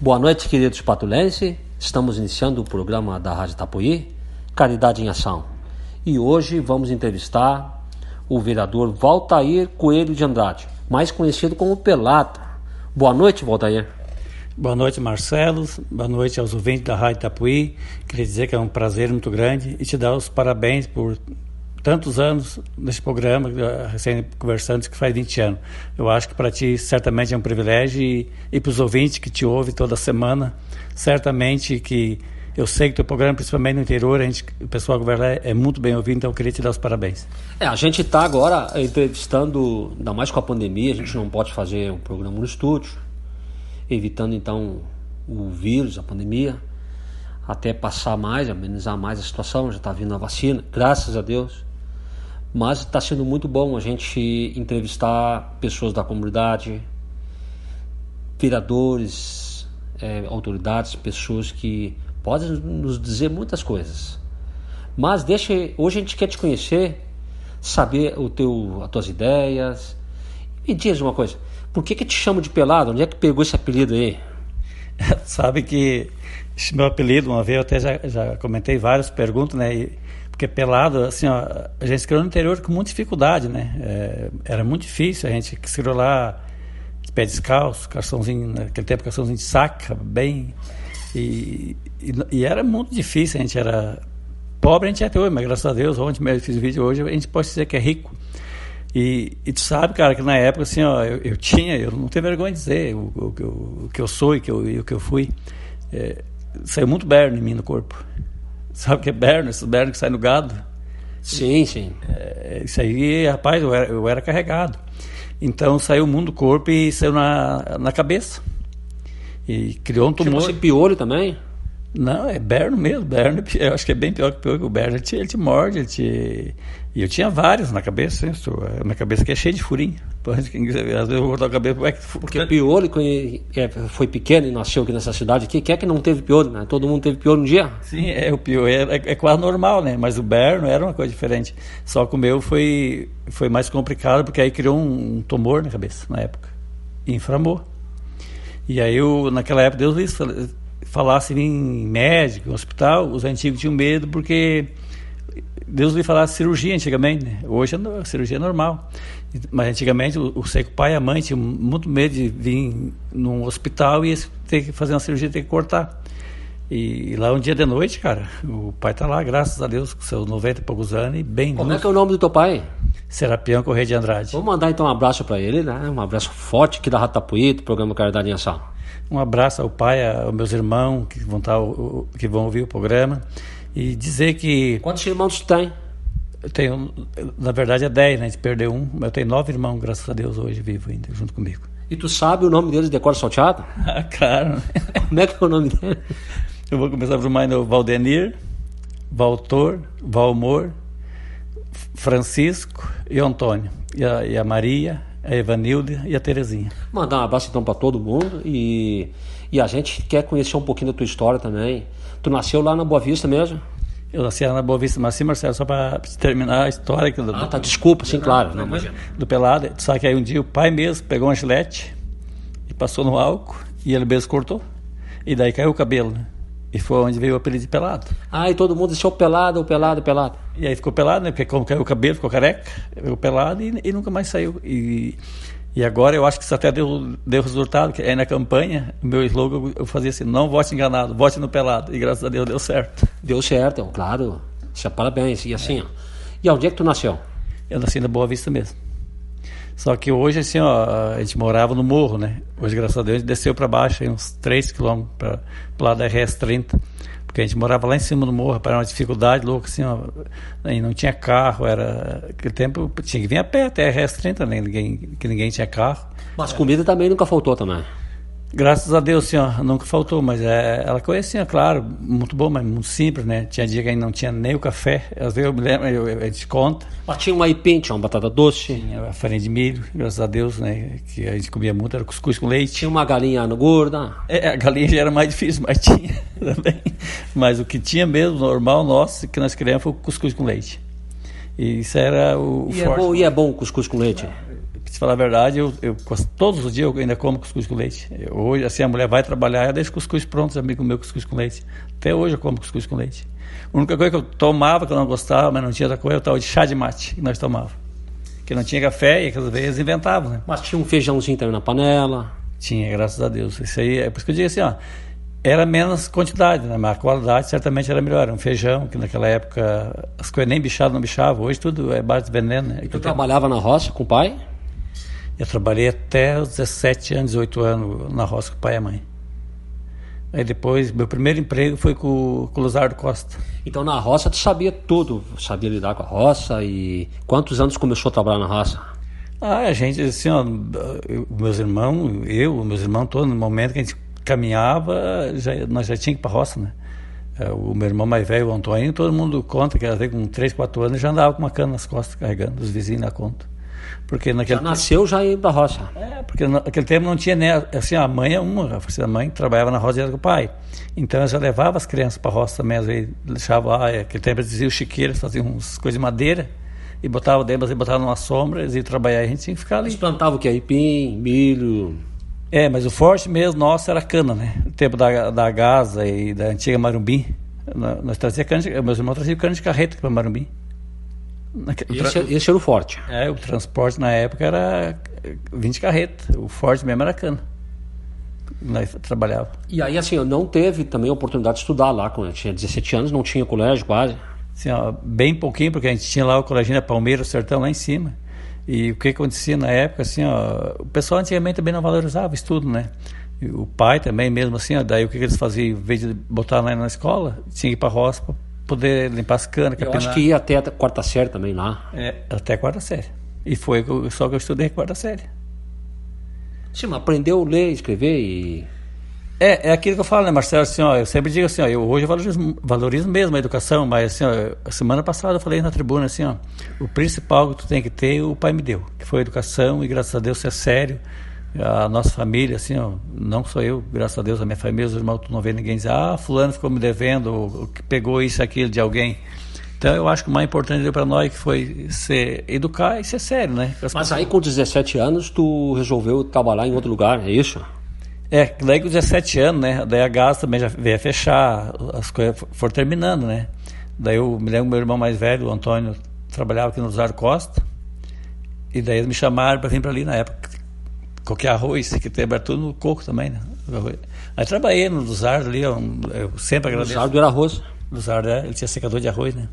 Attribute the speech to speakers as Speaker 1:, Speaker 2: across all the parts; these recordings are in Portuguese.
Speaker 1: Boa noite, queridos patulenses. Estamos iniciando o programa da Rádio Tapuí, Caridade em Ação. E hoje vamos entrevistar o vereador Valtair Coelho de Andrade, mais conhecido como Pelata. Boa noite, Valtair.
Speaker 2: Boa noite, Marcelo. Boa noite aos ouvintes da Rádio Tapuí. Queria dizer que é um prazer muito grande e te dar os parabéns por tantos anos nesse programa, recém conversando, que faz 20 anos. Eu acho que para ti certamente é um privilégio e, e para os ouvintes que te ouvem toda semana, certamente que eu sei que o teu programa, principalmente no interior, a gente, o pessoal governar é muito bem ouvido, então eu queria te dar os parabéns.
Speaker 1: É, a gente está agora entrevistando, ainda mais com a pandemia, a gente não pode fazer um programa no estúdio, evitando então o vírus, a pandemia, até passar mais, amenizar mais a situação, já está vindo a vacina, graças a Deus. Mas está sendo muito bom a gente entrevistar pessoas da comunidade, vereadores, é, autoridades, pessoas que podem nos dizer muitas coisas. Mas deixa, hoje a gente quer te conhecer, saber o teu, as tuas ideias. Me diz uma coisa, por que que te chamo de pelado? Onde é que pegou esse apelido aí?
Speaker 2: Sabe que esse meu apelido, uma vez eu até já, já comentei várias perguntas, né? E porque pelado, assim, ó, a gente se criou no interior com muita dificuldade, né? É, era muito difícil, a gente se criou lá de pé descalço, calçãozinho, naquele tempo calçãozinho de saca, bem... E, e, e, era muito difícil, a gente era pobre, a gente é até hoje, mas graças a Deus, ontem mesmo fiz vídeo, hoje a gente pode dizer que é rico. E, e, tu sabe, cara, que na época, assim, ó, eu, eu tinha, eu não tenho vergonha de dizer o, o, o, o que eu sou e, que eu, e o que eu fui. É, saiu muito berno em mim no corpo. Sabe o que é berno? Esses bernos que saem no gado?
Speaker 1: Sim, sim.
Speaker 2: É, isso aí, rapaz, eu era, eu era carregado. Então saiu o mundo do corpo e saiu na, na cabeça. E criou um tumor.
Speaker 1: Chama-se piolho também?
Speaker 2: Não, é berno mesmo. Berno, eu acho que é bem pior que o berno. Ele te, ele te morde, ele te... E eu tinha vários na cabeça. Hein? Minha cabeça aqui é cheia de furinho. Às vezes eu vou cortar a cabeça. É que...
Speaker 1: Porque piolho é, foi pequeno e nasceu aqui nessa cidade aqui. Quem é que não teve piolho? Né? Todo mundo teve piolho um dia?
Speaker 2: Sim, é, o piolho é, é, é, quase normal, né? Mas o berno era uma coisa diferente. Só que o meu foi, foi mais complicado porque aí criou um, um tumor na cabeça na época. E inflamou. E aí, eu, naquela época, Deus falasse em médico, em hospital, os antigos tinham medo porque Deus lhe falasse cirurgia antigamente, né? hoje a cirurgia é normal. Mas antigamente o, o seco pai e a mãe tinham muito medo de vir num hospital e ter que fazer uma cirurgia, ter que cortar. E, e lá um dia de noite, cara, o pai tá lá, graças a Deus, com seus 90 e poucos anos e bem
Speaker 1: Como é que é o nome do teu pai?
Speaker 2: Serapião Correia de Andrade.
Speaker 1: Vou mandar então um abraço para ele, né? Um abraço forte aqui da Ratapuí, do programa Caridade em Ação.
Speaker 2: Um abraço ao pai, aos meus irmãos que vão, estar, tá, que vão ouvir o programa. E dizer que.
Speaker 1: Quantos irmãos tu tem?
Speaker 2: Eu tenho, na verdade é 10, né? A gente perdeu um, mas eu tenho nove irmãos, graças a Deus, hoje vivo ainda, junto comigo.
Speaker 1: E tu sabe o nome deles de cor salteado?
Speaker 2: Ah, claro.
Speaker 1: Como é que é o nome dele?
Speaker 2: Eu vou começar por mais no Valdenir, Valtor, Valmor, Francisco e Antônio. E a, e a Maria, a Evanilda e a Terezinha.
Speaker 1: Mandar um abraço então para todo mundo e, e a gente quer conhecer um pouquinho da tua história também. Tu nasceu lá na Boa Vista mesmo?
Speaker 2: Eu nasci lá na Boa Vista, mas sim, Marcelo, só para terminar a história.
Speaker 1: Do, ah, tá, desculpa, sim, claro. Não,
Speaker 2: mas... Do Pelado, só que aí um dia o pai mesmo pegou uma gilete e passou no álcool e ele mesmo cortou. E daí caiu o cabelo, né? E foi onde veio o apelido de pelado.
Speaker 1: Ah, e todo mundo deixou pelado, pelado, pelado.
Speaker 2: E aí ficou pelado, né? Porque como caiu o cabelo, ficou careca, ficou pelado e, e, nunca mais saiu. E, e agora eu acho que isso até deu, deu resultado, que aí na campanha, meu slogan eu fazia assim, não vote enganado, vote no pelado. E graças a Deus deu certo.
Speaker 1: Deu certo, claro. Isso é parabéns. E assim, é. ó. E onde é que tu nasceu?
Speaker 2: Eu nasci na Boa Vista mesmo. Só que hoje, assim, ó, a gente morava no morro, né? Hoje, graças a Deus, a gente desceu para baixo, aí, uns 3 quilômetros para o lado da RS-30. Porque a gente morava lá em cima do morro, para uma dificuldade louca, assim, ó. Aí não tinha carro, era. Aquele tempo tinha que vir a pé até a RS-30, né? Ninguém, que ninguém tinha carro.
Speaker 1: Mas comida também nunca faltou também.
Speaker 2: Graças a Deus, senhor, nunca faltou, mas é, ela conhecia, claro, muito bom, mas muito simples, né? Tinha dia que ainda não tinha nem o café, às vezes eu me lembro, eu, eu, eu te conta.
Speaker 1: Mas tinha um aipim, tinha uma batata doce.
Speaker 2: Tinha a farinha de milho, graças a Deus, né? Que a gente comia muito, era cuscuz com leite.
Speaker 1: Tinha uma galinha gorda.
Speaker 2: É, a galinha já era mais difícil, mas tinha também. Mas o que tinha mesmo, normal, nosso, que nós criamos foi o cuscuz com leite. E isso era o,
Speaker 1: e É bom, e é bom o cuscuz com leite?
Speaker 2: Te falar a verdade, eu, eu, todos os dias eu ainda como cuscuz com leite. Eu, hoje, assim, a mulher vai trabalhar, eu deixo cuscuz pronto com meu cuscuz com leite. Até hoje eu como cuscuz com leite. A única coisa que eu tomava, que eu não gostava, mas não tinha outra coisa, eu estava de chá de mate, que nós tomávamos. Que não tinha café e aquelas vezes inventavam, né?
Speaker 1: Mas tinha um feijãozinho também na panela.
Speaker 2: Tinha, graças a Deus. Isso aí, é por isso que eu digo assim, ó, era menos quantidade, né? mas a qualidade certamente era melhor. Um feijão, que naquela época as coisas nem bichadas não bichavam, hoje tudo é base de veneno. Né?
Speaker 1: E tu trabalhava na roça com o pai?
Speaker 2: Eu trabalhei até os 17 anos, 18 anos na roça com o pai e a mãe. Aí depois, meu primeiro emprego foi com, com o Luzardo Costa.
Speaker 1: Então na roça tu sabia tudo, sabia lidar com a roça e quantos anos começou a trabalhar na roça?
Speaker 2: Ah, a gente, assim, ó, eu, meus irmãos, eu, meus irmãos todos, no momento que a gente caminhava, já, nós já tínhamos que ir para a roça, né? É, o meu irmão mais velho, o Antônio, todo mundo conta que até com 3, 4 anos já andava com uma cana nas costas carregando, os vizinhos na conta.
Speaker 1: Porque naquele já nasceu já ia para a roça.
Speaker 2: É, porque naquele tempo não tinha nem assim a mãe é uma, a mãe trabalhava na roça com o pai. Então eu já levava as crianças para a roça também, às vezes deixava lá, aquele tempo eles diziam chiqueiras, faziam uns coisas de madeira e botava dentro, e botava numa sombra, eles iam trabalhar, a gente tinha que ficar ali. Eles
Speaker 1: plantavam o que? Aipim, milho,
Speaker 2: é, mas o forte mesmo nosso era cana, né? No tempo da, da Gaza e da antiga Marumbim. Nós trazia cana de, meus irmãos traziam cana de carreta para
Speaker 1: Esse, esse, era o forte?
Speaker 2: É, o transporte na época era 20 carretas. O forte mesmo era cana. Nós trabalhava.
Speaker 1: E aí, assim, eu não teve também a oportunidade de estudar lá. Quando eu tinha 17 anos, não tinha colégio quase.
Speaker 2: Assim, ó, bem pouquinho, porque a gente tinha lá o colégio Palmeiras, Sertão, lá em cima. E o que acontecia na época, assim, ó, o pessoal antigamente também não valorizava o estudo, né? E o pai também, mesmo assim, ó, daí o que, que eles faziam? Em vez de botar lá na escola, tinha que ir para a roça poder limpar as canas,
Speaker 1: Eu acho que ia até a quarta série também lá.
Speaker 2: É, até a quarta série. E foi só que eu estudei a quarta série.
Speaker 1: Sim, mas aprendeu a ler, escrever e
Speaker 2: é, é aquilo que eu falo, né, Marcelo? Assim, ó, eu sempre digo assim, ó, eu hoje valorizo, valorizo mesmo a educação, mas assim, ó, a semana passada eu falei na tribuna assim, ó, o principal que tu tem que ter, o pai me deu, que foi a educação e graças a Deus é sério. A nossa família, assim, ó, não sou eu, graças a Deus, a minha família, os irmãos, tu não vê ninguém dizer, ah, fulano ficou me devendo, pegou isso, aquilo de alguém. Então eu acho que o mais importante para nós que foi ser educar e ser sério, né?
Speaker 1: Mas aí com 17 anos tu resolveu trabalhar em outro lugar, é isso?
Speaker 2: É, daí com 17 anos, né? Daí a gás também já veio a fechar, as coisas foram terminando, né? Daí eu me lembro meu irmão mais velho, o Antônio, trabalhava aqui no Zar Costa. E daí eles me chamaram para vir para ali na época. Qualquer arroz, que tem aberto no coco também, né? Aí trabalhei no Zar ali, eu, eu sempre agradeço.
Speaker 1: O do era arroz?
Speaker 2: Do Zar, é, ele tinha secador de arroz, né?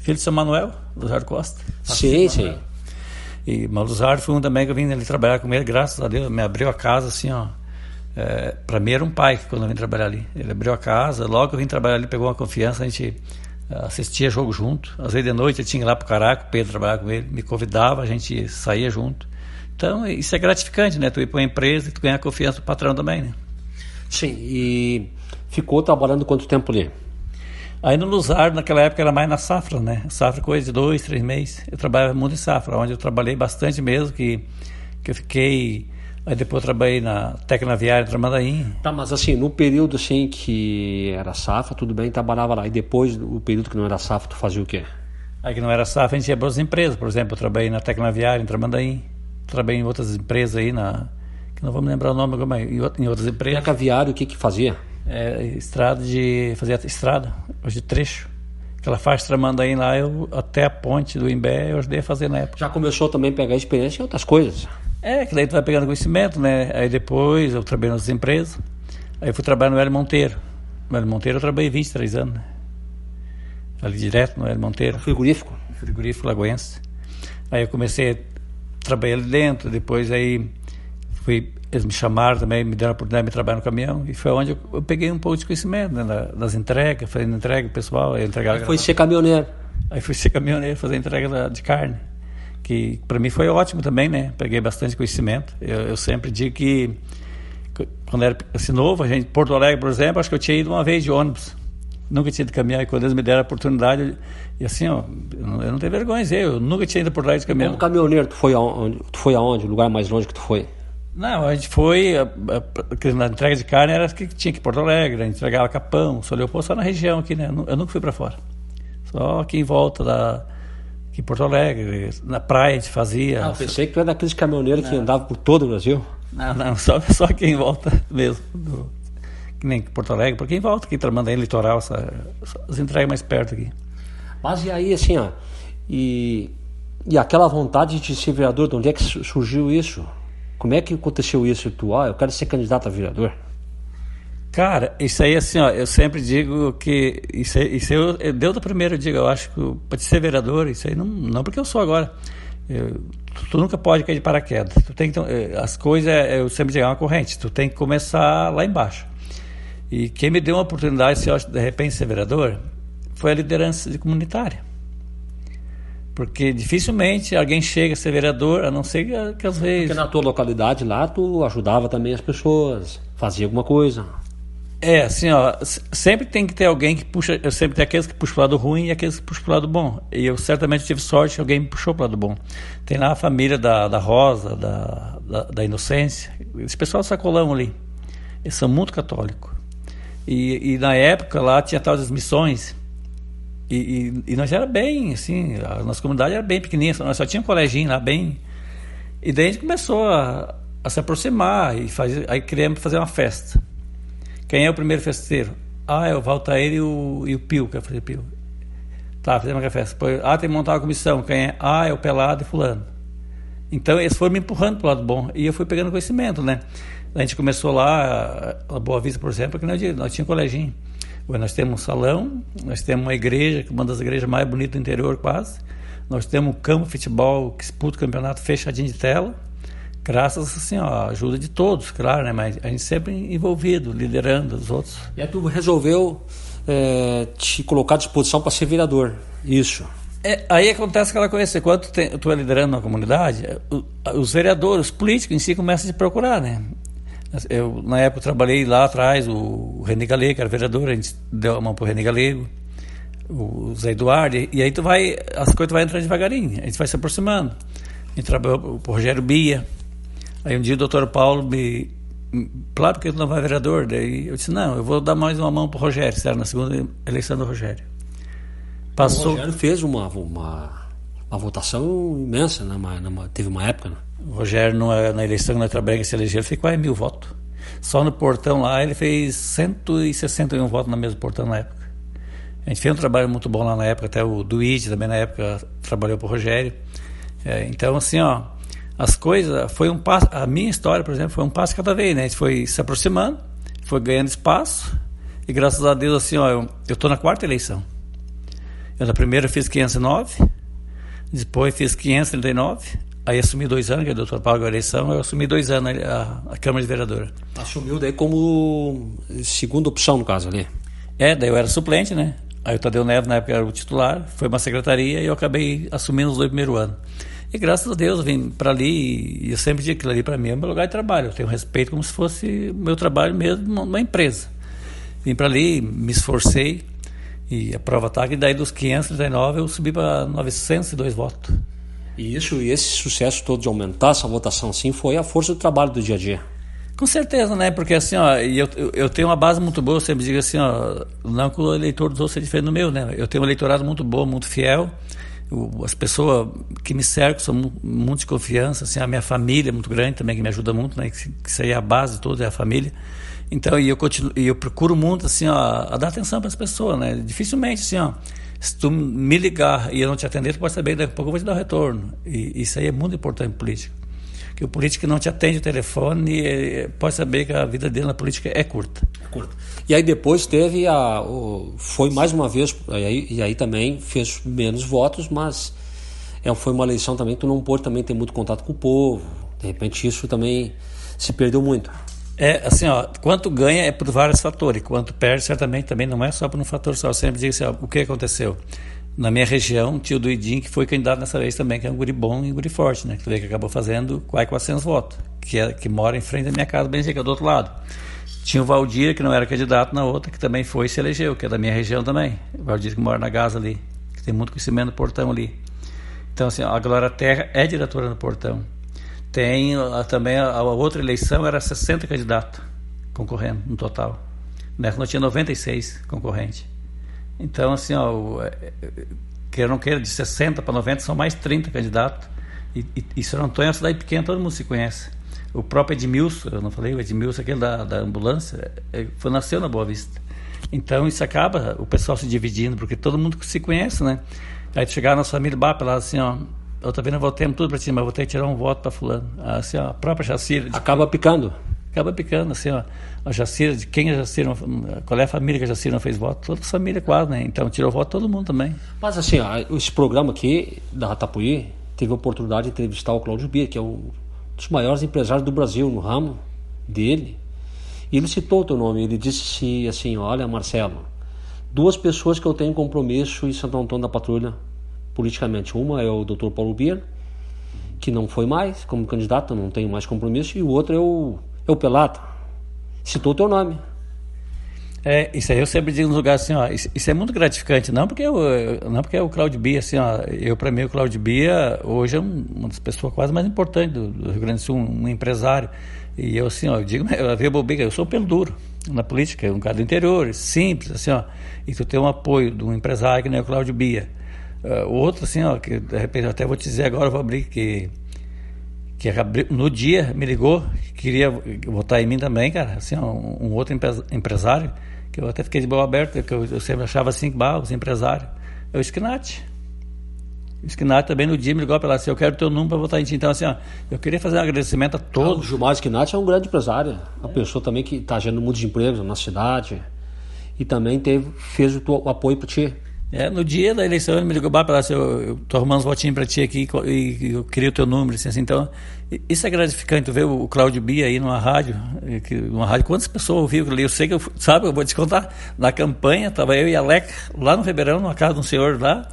Speaker 2: Filho de São Manuel, do Zar Costa.
Speaker 1: Sim, sim.
Speaker 2: E Maluzar foi um também que eu vim ali trabalhar com ele, graças a Deus, me abriu a casa assim, ó é, para mim era um pai quando eu vim trabalhar ali. Ele abriu a casa, logo que eu vim trabalhar ali, pegou uma confiança, a gente é, assistia jogo junto. Às vezes de noite eu tinha que ir lá para o Caraca, o Pedro trabalhar com ele, me convidava, a gente saía junto. Então isso é gratificante, né? Tu ir para uma empresa e tu ganhar a confiança do patrão também, né?
Speaker 1: Sim, e ficou trabalhando quanto tempo ali?
Speaker 2: Aí no Luzar, naquela época, era mais na safra, né? Safra coisa de dois, três meses. Eu trabalhava muito em safra, onde eu trabalhei bastante mesmo, que, que eu fiquei Aí depois eu trabalhei na Tecnaviária Tramandaí.
Speaker 1: Tá, mas assim, no período assim que era safra, tudo bem, trabalhava lá. E depois, o período que não era safra, tu fazia o quê?
Speaker 2: Aí que não era safra, a gente ia para outras empresas. Por exemplo, eu trabalhei na Tecnaviária em Tramandaí. Trabalhei em outras empresas aí, na, que não vou me lembrar o nome agora, mas em outras empresas.
Speaker 1: Tecnaviária, o que que fazia?
Speaker 2: É, estrada de... fazia estrada, hoje trecho. Aquela faixa Tramandaí lá, eu, até a ponte do Imbé, eu ajudei a fazer na época.
Speaker 1: Já começou também a pegar experiência em outras coisas?
Speaker 2: É, que daí tu vai pegando conhecimento, né? Aí depois eu trabalhei nas empresas. Aí eu fui trabalhar no Hélio Monteiro. No Hélio Monteiro eu trabalhei 23 anos, né? Ali direto no Hélio Monteiro.
Speaker 1: Frigorífico?
Speaker 2: Frigorífico Lagoense. Aí eu comecei a trabalhar ali dentro, depois aí fui, eles me chamaram também, me deram a oportunidade de trabalhar no caminhão, e foi onde eu, eu peguei um pouco de conhecimento, né? Das entregas, fazendo entrega pessoal, entregar...
Speaker 1: Aí foi ser caminhoneiro?
Speaker 2: Aí fui ser caminhoneiro, fazer entrega de carne que para mim foi ótimo também, né? Peguei bastante conhecimento. Eu, eu sempre digo que quando era assim, novo, a gente, Porto Alegre, por exemplo, acho que eu tinha ido uma vez de ônibus. Nunca tinha ido caminhar e quando eles me deram a oportunidade, e assim, ó, eu não, eu não tenho vergonha eu nunca tinha ido por Alegre de caminhão.
Speaker 1: Como caminhoneiro, tu foi aonde? Tu foi aonde? O lugar mais longe que tu foi?
Speaker 2: Não, a gente foi, a, a, na entrega de carne era que tinha que ir Porto Alegre, a gente entregava Capão, São Leopoldo, só na região aqui, né? Eu nunca fui para fora. Só aqui em volta da que em Porto Alegre, na praia a gente fazia.
Speaker 1: Ah, eu pensei que tu era daqueles caminhoneiros que andavam por todo o Brasil.
Speaker 2: Não, não, só, só quem volta mesmo. Do, que nem Porto Alegre, por quem volta aqui, mandando litoral, essa, as entregas mais perto aqui.
Speaker 1: Mas e aí, assim, ó, e, e aquela vontade de ser vereador, de onde é que surgiu isso? Como é que aconteceu isso? Tu, ah, eu quero ser candidato a vereador.
Speaker 2: Cara, isso aí, assim, ó, eu sempre digo que. Isso, isso eu, eu, deu do primeiro, eu digo, eu acho que para ser vereador, isso aí não, não porque eu sou agora. Eu, tu, tu, nunca pode cair de paraquedas. Tu tem que, eh, as coisas, eu sempre digo, é uma corrente. Tu tem que começar lá embaixo. E quem me deu uma oportunidade, se eu de repente ser vereador, foi a liderança de comunitária. Porque dificilmente alguém chega a ser vereador, a não ser que, que às vezes.
Speaker 1: Porque na tua localidade lá, tu ajudava também as pessoas, fazia alguma coisa.
Speaker 2: É, assim, ó, sempre tem que ter alguém que puxa, eu sempre tenho aqueles que puxam pro lado ruim e aqueles que puxam pro lado bom. E eu certamente tive sorte que alguém me puxou pro lado bom. Tem lá a família da, da Rosa, da, da, da Inocência, esse pessoal sacolão ali. Eles são muito católicos. E, e na época lá tinha tal das missões. E, e, e, nós era bem, assim, a nossa comunidade era bem pequenininha, nós só tinha um coleginho lá bem. E daí a gente começou a, a se aproximar e fazer, aí queríamos fazer uma festa. Quem é o primeiro festeiro? Ah, é o Valtair e o, e o Pio, que é fazer Pio. Tá, fizemos uma festa. Depois, ah, tem que montar uma comissão. Quem é? Ah, é o Pelado e Fulano. Então eles foram me empurrando para o lado bom. E eu fui pegando conhecimento, né? A gente começou lá, a Boa Vista, por exemplo, que nós, nós tínhamos um coleginho. Nós temos um salão, nós temos uma igreja, uma das igrejas mais bonitas do interior quase. Nós temos um campo de futebol que disputa o campeonato fechadinho de tela. Graças assim, ó, à ajuda de todos, claro, né? Mas a gente sempre envolvido, liderando os outros.
Speaker 1: E aí tu resolveu é, te colocar à disposição para ser vereador. Isso.
Speaker 2: É, aí acontece aquela coisa, quando tu é liderando uma comunidade, os vereadores, os políticos em si começam a te procurar, né? Eu, na época, trabalhei lá atrás, o René Galego, que era vereador, a gente deu a mão pro René Galego, o Zé Eduardo, e, aí tu vai, as coisas vai entrando devagarinho, a gente vai se aproximando. A gente trabalhou o Rogério Bia, aí um dia o doutor Paulo me, claro que ele não vai vereador, daí eu disse, não, eu vou dar mais uma mão pro Rogério, era na segunda eleição do Rogério.
Speaker 1: Passou... O Rogério fez uma, uma, uma votação imensa, né? teve uma época, né?
Speaker 2: O Rogério, numa, na eleição que nós trabalhamos, se elegeu, ele fez quase mil votos. Só no portão lá ele fez 161 votos no mesmo portão na época. A gente fez um trabalho muito bom lá na época, até o Duíde também na época trabalhou para o Rogério. É, então, assim, ó, as coisas, foi um passo, a minha história, por exemplo, foi um passo cada vez, né? A gente foi se aproximando, foi ganhando espaço, e graças a Deus, assim, ó, eu estou na quarta eleição. Eu na primeira fiz 509, depois fiz 539, Aí assumi dois anos, que o doutor Paulo a eleição, eu assumi dois anos a, a Câmara de Vereadora.
Speaker 1: Assumiu daí como segunda opção, no caso, ali?
Speaker 2: É, daí eu era suplente, né? Aí o Tadeu Neves, na época, era o titular, foi uma secretaria e eu acabei assumindo os dois primeiros anos. E graças a Deus eu vim para ali e eu sempre digo que aquilo ali para mim é meu lugar de trabalho. Eu tenho respeito como se fosse meu trabalho mesmo numa empresa. Vim para ali, me esforcei e a prova está que daí dos 539 eu subi para 902 votos.
Speaker 1: E isso e esse sucesso todo de aumentar essa votação assim foi a força do trabalho do dia a dia.
Speaker 2: Com certeza, né? Porque assim, ó, eu, eu tenho uma base muito boa, eu sempre digo assim, ó, não que o eleitor dos outros seja diferente do meu, né? Eu tenho um eleitorado muito bom, muito fiel. as pessoas que me cercam são muito, de confiança, assim, a minha família é muito grande também, que me ajuda muito, né? Que isso aí é a base toda, é a família. Então, e eu, continuo, e eu procuro muito, assim, ó, a dar atenção para as pessoas, né? Dificilmente, assim, ó, se tu me ligar e eu não te atender, tu pode saber, daqui a pouco eu vou te dar o retorno. E isso aí é muito importante em política. Que o político não te atende o telefone, pode saber que a vida dele na política é curta. É curta.
Speaker 1: E aí depois teve a. O, foi mais uma vez, e aí, e aí também fez menos votos, mas é, foi uma eleição também que tu não pôde também ter muito contato com o povo. De repente isso também se perdeu muito.
Speaker 2: É, assim, ó, quanto ganha é por vários fatores, quanto perde certamente também não é só por um fator só. Eu sempre digo assim, ó, o que aconteceu? Na minha região, tinha o Duidinho que foi candidato nessa vez também, que é um guri bom e um guri forte, né? Que, que acabou fazendo quase 400 votos, que, é, que mora em frente da minha casa, bem é do outro lado. Tinha o Valdir, que não era candidato na outra, que também foi e se elegeu, que é da minha região também. O Valdir que mora na Gaza ali, que tem muito conhecimento do portão ali. Então, assim, a Glória Terra é diretora do portão. Tem a, também a, a, outra eleição era 60 candidatos concorrendo no total. Nessa nós tinha 96 concorrentes. Então, assim, ó, é, é, queira não queira, de 60 para 90 são mais 30 candidatos. E, e, e São Antônio é uma cidade pequena, todo mundo se conhece. O próprio Edmilson, eu não falei, o Edmilson, aquele da, da ambulância, é, foi, nasceu na Boa Vista. Então isso acaba o pessoal se dividindo, porque todo mundo se conhece, né? Aí chegar na família, bah, lá assim, ó, eu também não votei tudo para ti, mas vou ter que tirar um voto para fulano. Assim, ó, a própria Jacira.
Speaker 1: Acaba picando.
Speaker 2: Acaba picando, assim, ó. A Jacira, de quem a Jacira, qual é a família que a Jacira não fez voto? Toda a família quase, né? Então tirou voto todo mundo também.
Speaker 1: Mas assim, ó, esse programa aqui da Ratapuí teve a oportunidade de entrevistar o Cláudio Bia, que é um dos maiores empresários do Brasil no ramo dele. E ele citou o teu nome, ele disse assim, olha Marcelo, duas pessoas que eu tenho compromisso em Santo Antônio da Patrulha politicamente. Uma é o Dr. Paulo Bier, que não foi mais como candidato, não tenho mais compromisso, e o outro é o, é o Pelata. Citou o teu nome.
Speaker 2: É, isso aí eu sempre digo no lugar assim, ó, isso, é muito gratificante, não porque eu, não porque é o Claudio Bia, assim, ó, eu para mim o Claudio Bia hoje é um, uma das pessoas quase mais importantes do, do, Rio Grande do Sul, um, empresário. E eu assim, ó, eu digo, eu, eu, eu sou pelo duro na política, um cara do interior, simples, assim, ó, e tu tem um apoio de um empresário que nem o Claudio Bia. Uh, outro, assim, ó, que de repente até vou te dizer agora, vou abrir que que no dia me ligou, queria votar em mim também, cara, assim, ó, um, um outro empresário que eu até fiquei de boa aberta, que eu, eu sempre achava assim, bah, os empresários. É o Skinat. O Skinat também no dia me ligou pela assim, eu quero teu número para votar em ti. Então, assim, ó, eu queria fazer um agradecimento a todos. Ah,
Speaker 1: o Gilmar Skinat é um grande empresário, uma é. pessoa também que está gerando muitos empregos na cidade e também teve, fez o, teu, o apoio para ti.
Speaker 2: É, no dia da eleição ele me ligou para assim, eu, eu tô arrumando uns votinhos para ti aqui e, eu queria o teu número, assim, assim, então isso é gratificante, tu ver o, Cláudio Bia aí numa rádio, que, numa rádio, quantas pessoas ouviram ali, eu sei que, eu, sabe, eu vou te contar, na campanha, estava eu e a Leca lá no Ribeirão, numa casa de um senhor lá,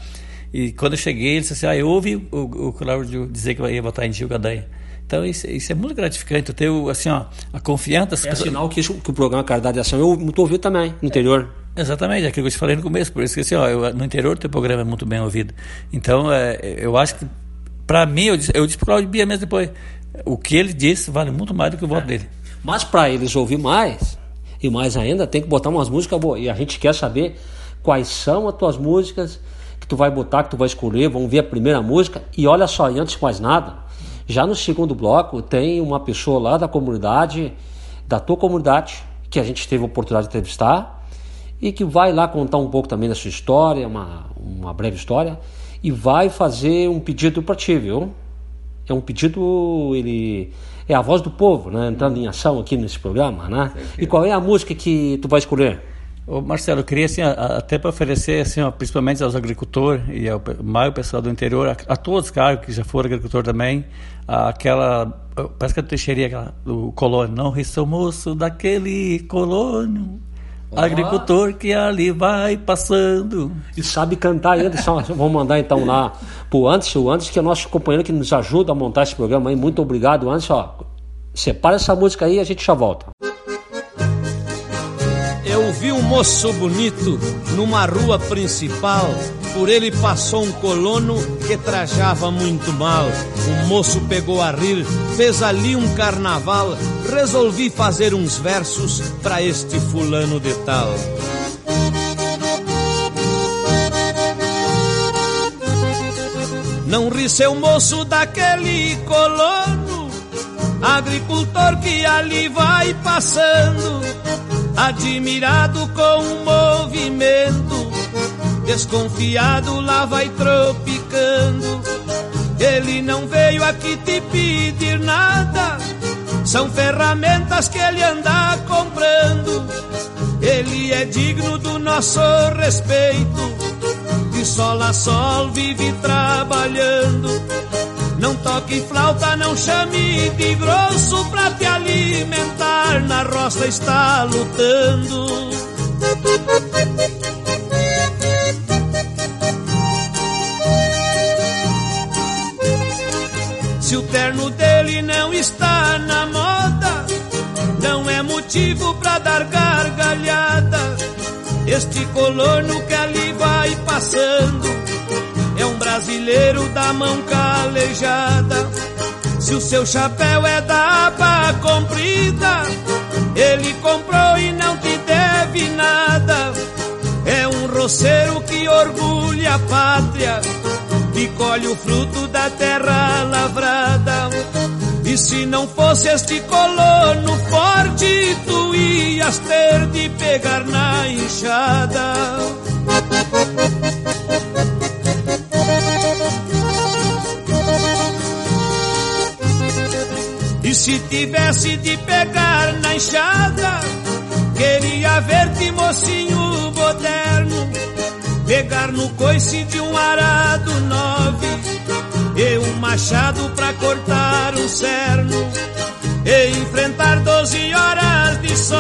Speaker 2: e quando eu cheguei, ele disse assim, ah, eu ouvi o, o Cláudio dizer que ia votar em Gil Gadanha. Então isso, isso, é muito gratificante, ter assim, ó, a confiança.
Speaker 1: É pessoas... sinal que, isso, que o programa Caridade de Ação eu muito ouvido também no interior.
Speaker 2: Exatamente, é aquilo que eu te falei no começo, por isso que assim, ó, eu, no interior o teu programa é muito bem ouvido. Então, é, eu acho que, para mim, eu disse, eu disse para o Claudio Bia mesmo depois, o que ele disse vale muito mais do que o voto é. dele.
Speaker 1: Mas para eles ouvir mais, e mais ainda, tem que botar umas músicas boas. E a gente quer saber quais são as tuas músicas que tu vai botar, que tu vai escolher. Vamos ver a primeira música. E olha só, e antes de mais nada, já no segundo bloco tem uma pessoa lá da comunidade, da tua comunidade, que a gente teve a oportunidade de entrevistar e que vai lá contar um pouco também da sua história, uma, uma breve história, e vai fazer um pedido para ti, viu? É um pedido, ele é a voz do povo, né? Entrando em ação aqui nesse programa, né? E qual é a música que tu vai escolher?
Speaker 2: Ô Marcelo, eu queria assim, até para oferecer, assim, ó, principalmente aos agricultores e ao mais pessoal do interior, a, a todos, claro, que já foram agricultor também, aquela, parece que a Teixeirinha, aquela, do colônio, não resta moço daquele colônio, Agricultor que ali vai passando.
Speaker 1: E sabe cantar ainda. Vamos mandar então lá pro Anderson. O Anderson que é nosso companheiro que nos ajuda a montar esse programa aí. Muito obrigado, Anderson. Ó, separa essa música aí e a gente já volta.
Speaker 3: Vi um moço bonito numa rua principal por ele passou um colono que trajava muito mal. O moço pegou a rir, fez ali um carnaval. Resolvi fazer uns versos para este fulano de tal. Não ri seu moço daquele colono, agricultor que ali vai passando, admirado com o movimento Desconfiado lá vai tropicando. Ele não veio aqui te pedir nada. São ferramentas que ele anda comprando. Ele é digno do nosso respeito. De sol a sol vive trabalhando. Não toque flauta, não chame de grosso pra te alimentar. Na roça está lutando. Se o terno dele não está na moda, não é motivo para dar gargalhada. Este colono que ali vai passando brasileiro da mão calejada. Se o seu chapéu é da aba comprida, ele comprou e não te deve nada roceiro que orgulha a pátria, que colhe o fruto da terra lavrada. E se não fosse este colono forte, tu ias ter de pegar na enxada. E se tivesse de pegar na enxada, queria ver-te mocinho moderno, pegar no coice de um arado nove, e um machado pra cortar o cerno, e enfrentar doze horas de sol,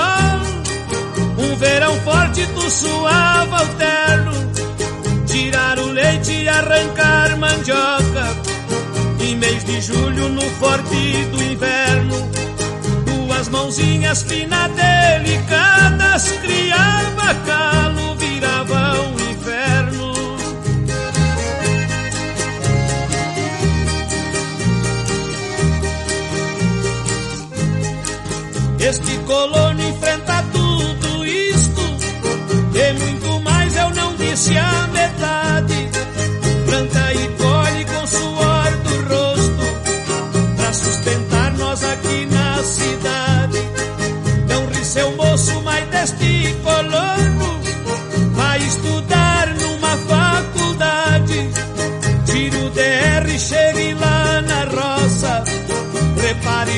Speaker 3: um verão forte tu suava o terno, tirar o leite e arrancar mandioca, em mês de julho, no forte do inverno, mãozinhas finas delicadas criava calo, virava um inferno. Este colono enfrenta tudo isto e muito mais eu não disse a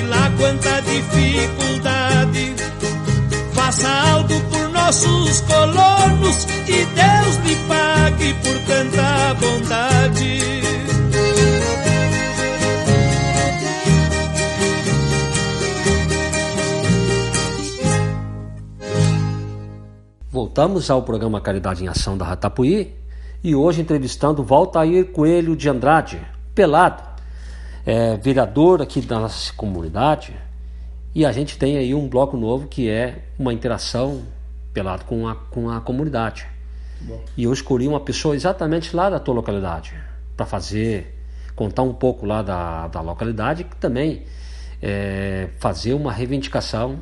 Speaker 3: Lá quanta dificuldade. Faça algo por nossos colonos e Deus lhe pague por tanta bondade.
Speaker 1: Voltamos ao programa Caridade em Ação da Ratapuí e hoje entrevistando Valtair Coelho de Andrade, pelado, é, vereador aqui da nossa comunidade. E a gente tem aí um bloco novo que é uma interação pelado com a, com a comunidade. E eu escolhi uma pessoa exatamente lá da tua localidade para fazer, contar um pouco lá da, da localidade e também é, fazer uma reivindicação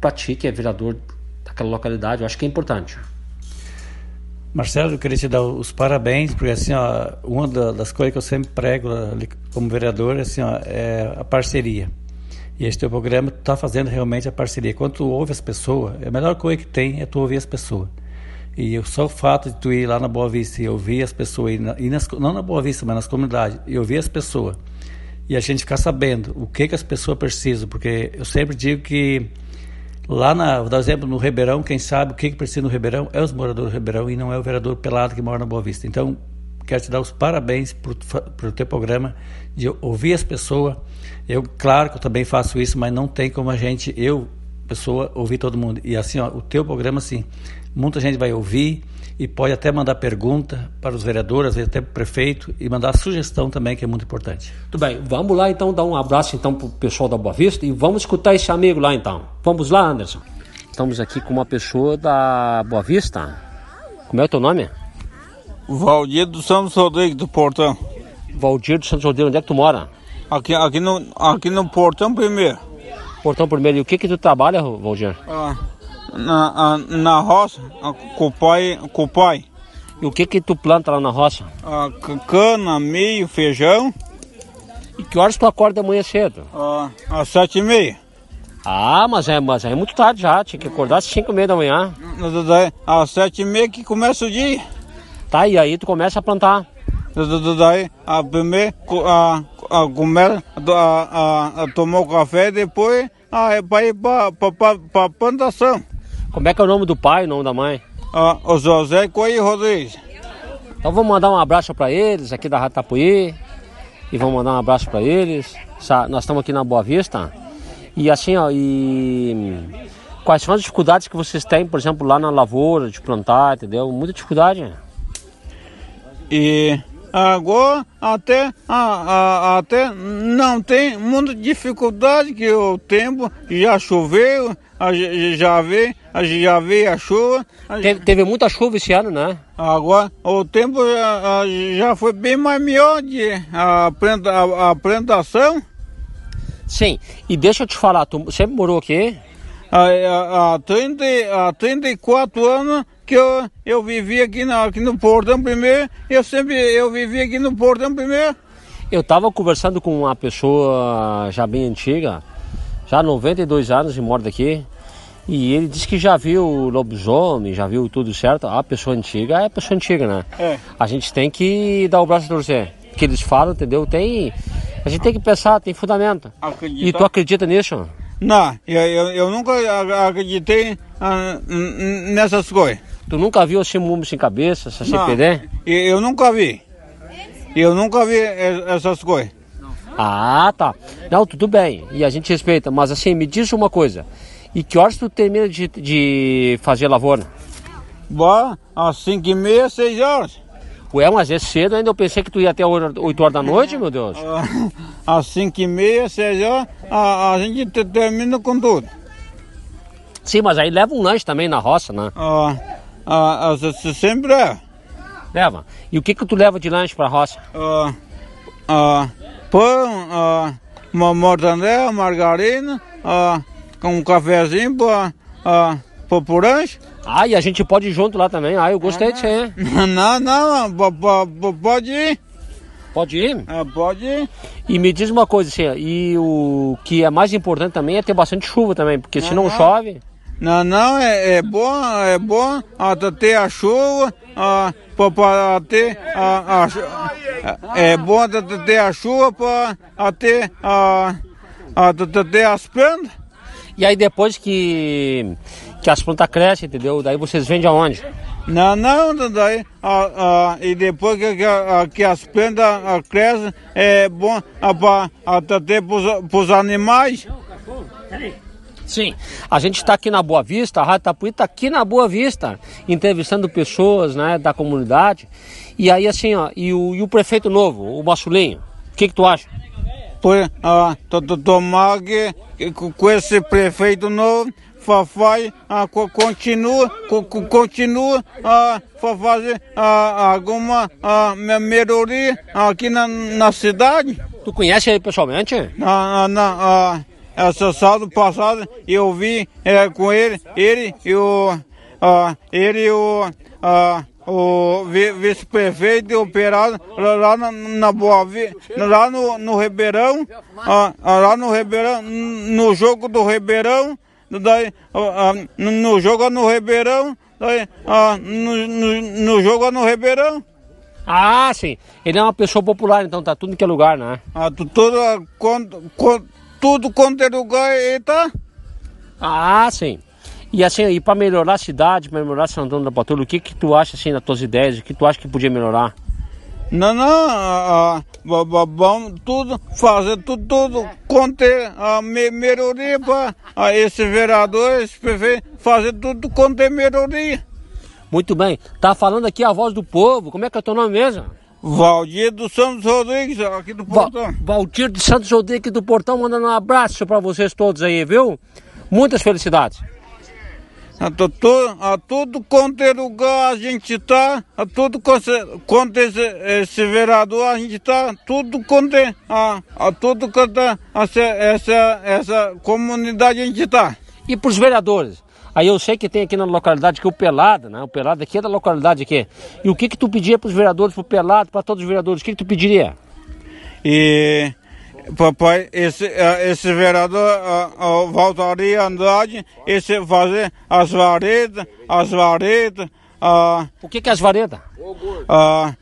Speaker 1: para ti que é vereador daquela localidade. Eu acho que é importante.
Speaker 2: Marcelo, eu queria te dar os parabéns, porque assim, ó, uma das coisas que eu sempre prego como vereador assim, ó, é a parceria. E este teu programa está fazendo realmente a parceria. Quando tu ouve as pessoas, a melhor coisa que tem é tu ouvir as pessoas. E só o fato de tu ir lá na Boa Vista e ouvir as pessoas, e nas, não na Boa Vista, mas nas comunidades, e ouvir as pessoas, e a gente ficar sabendo o que, que as pessoas precisam, porque eu sempre digo que Lá, na, vou dar um exemplo, no Ribeirão, quem sabe o que, que precisa no Ribeirão é os moradores do Ribeirão e não é o vereador pelado que mora na Boa Vista. Então, quero te dar os parabéns por, por teu programa, de ouvir as pessoas. Eu, claro que eu também faço isso, mas não tem como a gente, eu, pessoa, ouvir todo mundo. E assim, ó, o teu programa, assim, muita gente vai ouvir e pode até mandar pergunta para os vereadores, até para o prefeito, e mandar sugestão também, que é muito importante.
Speaker 1: Tudo bem, vamos lá então dar um abraço então para o pessoal da Boa Vista e vamos escutar esse amigo lá então. Vamos lá, Anderson. Estamos aqui com uma pessoa da Boa Vista. Como é o teu nome?
Speaker 4: Valdir dos Santos Rodrigues do Portão.
Speaker 1: Valdir dos Santos Rodrigues, onde é que tu mora?
Speaker 4: Aqui, aqui, no, aqui no Portão primeiro.
Speaker 1: Portão primeiro. E o que que tu trabalha, Valdir?
Speaker 4: Ah, na, na roça, com o pai.
Speaker 1: E o que que tu planta lá na roça?
Speaker 4: Ah, cana, milho, feijão.
Speaker 1: E que horas tu acorda de manhã cedo?
Speaker 4: Ah, às sete e meia.
Speaker 1: Ah, mas é, mas é muito tarde já, tinha que acordar às 5 e meia da manhã.
Speaker 4: Daí, Às sete e meia que começa o dia.
Speaker 1: Tá, e aí tu começa a plantar.
Speaker 4: Da- Daí, a primeira, co- a, a, começa a, a, a tomar o café e depois ah, é para ir para a plantação.
Speaker 1: Como é que é o nome do pai e o nome da mãe?
Speaker 4: Ah, o José Coelho Rodrigues.
Speaker 1: Então vamos mandar um abraço para eles aqui da Ratapuí. E vamos mandar um abraço para eles. Nós estamos aqui na Boa Vista. E assim, ó, e quais são as dificuldades que vocês têm, por exemplo, lá na lavoura de plantar, entendeu? Muita dificuldade.
Speaker 4: E agora até, a- a- até não tem muita dificuldade que o tempo já choveu, ge- já vê, a ge- já veio a chuva. a ge-
Speaker 1: Teve, teve muita chuva esse ano, né?
Speaker 4: Agora o tempo já, já foi bem mais melhor de a, planta, a, a plantação.
Speaker 1: Sim. E deixa eu te falar, tu sempre morou aqui?
Speaker 4: há, há, 30, há 34 anos que eu, eu vivi aqui, na, aqui no Portão Primeiro, eu sempre eu vivi aqui no Portão Primeiro.
Speaker 1: Eu estava conversando com uma pessoa já bem antiga, já 92 anos e mora daqui, e ele disse que já viu lobisomem, já viu tudo certo. A pessoa antiga é a pessoa antiga, né?
Speaker 4: É.
Speaker 1: A gente tem que dar o braço a torcer. O que eles falam, entendeu? Tem. A gente tem que pensar, tem fundamento.
Speaker 4: Acredita?
Speaker 1: E tu acredita nisso?
Speaker 4: Não, eu, eu, eu nunca acreditei ah, nessas coisas.
Speaker 1: Tu nunca viu assim mundo sem cabeça, essa CPD?
Speaker 4: eu, eu nunca vi. Eu nunca vi essas coisas.
Speaker 1: Ah, tá. Não, tudo bem. E a gente respeita. Mas assim, me diz uma coisa. E que horas tu termina de, de fazer lavoura?
Speaker 4: Bah, às 5 e meia, 6 horas.
Speaker 1: Ué, mas é cedo ainda. Eu pensei que tu ia até 8 horas da noite, meu Deus.
Speaker 4: Ah, Às 5 e meia, 6 horas, a, a gente te- termina com tudo.
Speaker 1: Sim, mas aí leva um lanche também na roça, né?
Speaker 4: Ah, ah, ah, se- se- sempre é.
Speaker 1: Leva. E o que que tu leva de lanche pra roça?
Speaker 4: Ah, ah, pão, ah, uma mortandela, margarina, ah, com um cafezinho para ah, lanche.
Speaker 1: Ah, e a gente pode ir junto lá também. Ah, eu gostei de ser.
Speaker 4: Não, não, po- po- po- pode ir.
Speaker 1: Pode ir?
Speaker 4: Ah, pode ir.
Speaker 1: E me diz uma coisa, assim, e o que é mais importante também é ter bastante chuva também, porque se não chove,
Speaker 4: Não, não, é, é bom, é bom ah, ter a chuva, ah, para ter a, a é bom ter- ter a chuva para ter, ah, ter- ter as plantas.
Speaker 1: E aí depois que, que as plantas crescem, entendeu? Daí vocês vendem aonde?
Speaker 4: Não, não, daí, ah, ah, e depois que, que, que as plantas ah, crescem, é bom para ter para os animais.
Speaker 1: Sim. A gente está aqui na Boa Vista, a Rádio Tapuí está aqui na Boa Vista, entrevistando pessoas né, da comunidade. E aí assim, ó, e o, e o prefeito novo, o Massulinho, o que, que tu acha?
Speaker 4: Por, ah, to- to- tomar que, com esse prefeito novo fa- faz, ah, co- continua, co- co- continua a fazer ah, alguma ah, me- melhoria aqui na, na cidade.
Speaker 1: Tu conhece ele pessoalmente?
Speaker 4: Na, na, ah, essa sábado passado eu vi eh, com ele, ele e o, ah, ele e o, ah, o vi- vice-prefeito e o operado lá, na, na Boa Vi- lá no, no Ribeirão, ah, lá no Ribeirão, no jogo do Ribeirão, daí, ah, no, jogo no Ribeirão, daí, ah, no, no, no jogo no Ribeirão.
Speaker 1: Ah, sim. Ele é uma pessoa popular, então tá tudo em que lugar, né?
Speaker 4: Ah, tu- tudo, ah, quanto, quanto, tudo quanto é lugar ele tá.
Speaker 1: Ah, sim. E assim, e para melhorar a cidade, para melhorar São Antônio da Patrulha, o que que tu acha assim das tuas ideias? O que tu acha que podia melhorar?
Speaker 4: Não, não, ah, ah, va- va- vamos tudo, fazer tudo, tudo, conter a me, melhoria para esse vereador, esse prefeito, fazer tudo conter melhoria.
Speaker 1: Muito bem. Tá falando aqui a voz do povo. Como é que é o teu nome mesmo?
Speaker 4: Valdir dos Santos Rodrigues, aqui do Portão.
Speaker 1: Valtir de Santos Rodrigues do Portão, mandando um abraço para vocês todos aí, viu? Muitas felicidades.
Speaker 4: A, to- to- a tudo quanto é lugar a gente tá, a tudo quanto é- esse, esse vereador a gente tá, tudo quanto é, a, a tudo quanto é essa, essa, essa comunidade a gente tá.
Speaker 1: E para os vereadores? Aí eu sei que tem aqui na localidade que o Pelada, né? O Pelada aqui é da localidade aqui. E o que que tu pedia para os vereadores, para o Pelado, para todos os vereadores? O que que tu pediria?
Speaker 4: E papai, esse, eh, esse vereador ah, ah, voltaria a Andrade, esse fazer as varetas, as varetas, ah,
Speaker 1: O que que é as varetas?
Speaker 4: ah,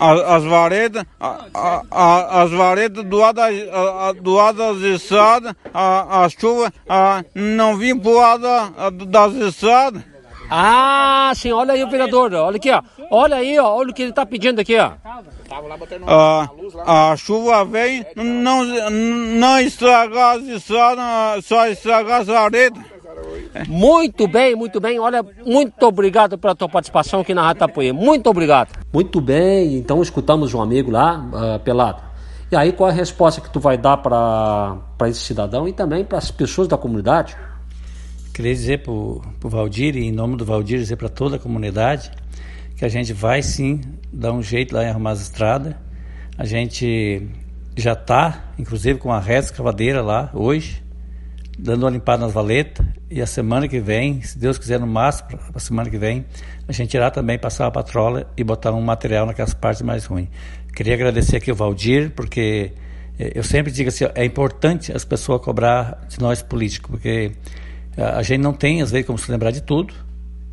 Speaker 4: as, as varetas, ah, ah, ah, as varetas do lado das, ah, ah, do lado das estradas, a, a chuva ah, não vinha pro lado das estradas.
Speaker 1: Ah, sim, olha aí o vereador, olha aqui, ó. Olha aí, ó, olha o que ele tá pedindo aqui, ó.
Speaker 4: Ah, a chuva vem, não, não estragar as estradas, só estragar as varetas.
Speaker 1: Muito bem, muito bem. Olha, muito obrigado pela tua participação aqui na Rádio Tapuí. Muito obrigado. Muito bem, então escutamos um amigo lá, uh, Pelado. E aí, qual é a resposta que tu vai dar para esse cidadão e também para as pessoas da comunidade?
Speaker 2: Queria dizer para o Valdir, e em nome do Valdir, dizer para toda a comunidade que a gente vai sim dar um jeito lá em arrumar as estradas. A gente já está, inclusive, com a reta escavadeira lá hoje. dando uma limpada nas valetas. E a semana que vem, se Deus quiser, no máximo, a semana que vem, a gente irá também passar a patrola e botar um material naquelas partes mais ruins. Queria agradecer aqui o Valdir, porque eh, eu sempre digo assim, é importante as pessoas cobrar de nós políticos, porque a gente não tem, às vezes, como se lembrar de tudo,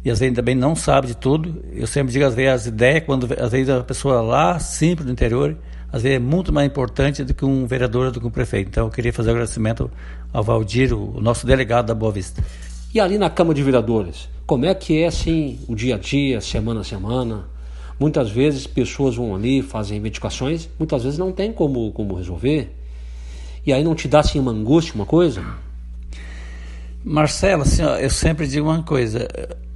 Speaker 2: e às vezes também não sabe de tudo. Eu sempre digo, às vezes, as ideias, quando às vezes a pessoa lá, simples do interior, às vezes é muito mais importante do que um vereador, do que um prefeito. Então eu queria fazer um agradecimento ao Valdir, o nosso delegado da Boa Vista.
Speaker 1: E ali na Câmara de Vereadores, como é que é assim o dia a dia, semana a semana? Muitas vezes pessoas vão ali, fazem investigações, muitas vezes não tem como, como resolver. E aí não te dá assim uma angústia, uma coisa?
Speaker 2: Marcelo, assim, ó, eu sempre digo uma coisa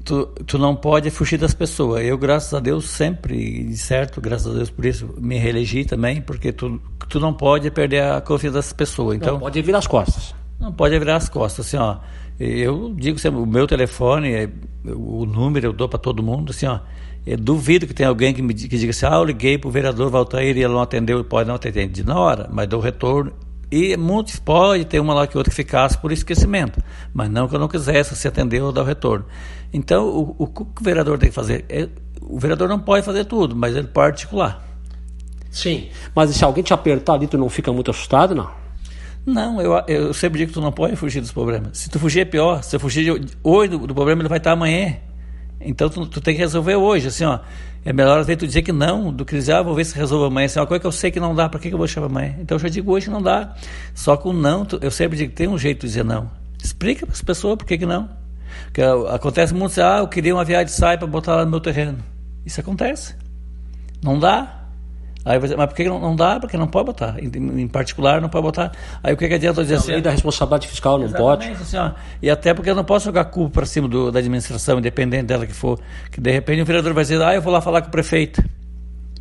Speaker 2: tu, tu não pode fugir das pessoas. Eu, graças a Deus, sempre, certo, graças a Deus por isso, me reelegi também, porque tu, tu não pode perder a confiança das pessoas. Então,
Speaker 1: não pode virar as costas.
Speaker 2: Não pode virar as costas, assim, ó. Eu digo sempre, o meu telefone, é, o número eu dou para todo mundo, assim, ó. Eu duvido que tenha alguém que me que diga assim, ah, eu liguei para o vereador Valtair e ele não atendeu, pode não atender na hora, mas dou retorno e muitos pode ter uma lá que outra que ficasse por esquecimento, mas não que eu não quisesse se atender ou dar o retorno. Então, o, o, que o vereador tem que fazer? É, o vereador não pode fazer tudo, mas ele pode articular.
Speaker 1: Sim, mas se alguém te apertar ali, tu não fica muito assustado, não?
Speaker 2: Não, eu, eu sempre digo que tu não pode fugir dos problemas. Se tu fugir é pior. Se tu fugir hoje do, do problema, ele vai estar amanhã. Então tu, tu, tem que resolver hoje, assim, ó. É melhor vezes tu dizer que não, do que dizer, ah, vou ver se resolve amanhã. Assim, uma coisa que eu sei que não dá, para que, que eu vou chamar amanhã? Então eu já digo hoje não dá. Só com não, tu, eu sempre digo que tem um jeito de dizer não. Explica para as pessoas por que, que não. Porque acontece muito, ah, eu queria uma viagem de saia para botar lá no meu terreno. Isso acontece. Não dá. Aí você, mas por que não, não dá? Porque não pode botar. Em, em, particular, não pode botar. Aí o que, que adianta dizer assim?
Speaker 1: A lei da responsabilidade fiscal não pode.
Speaker 2: Assim, ó, e até porque eu não posso jogar culpa para cima do, da administração, independente dela que for. Que de repente o vereador vai dizer, ah, eu vou lá falar com o prefeito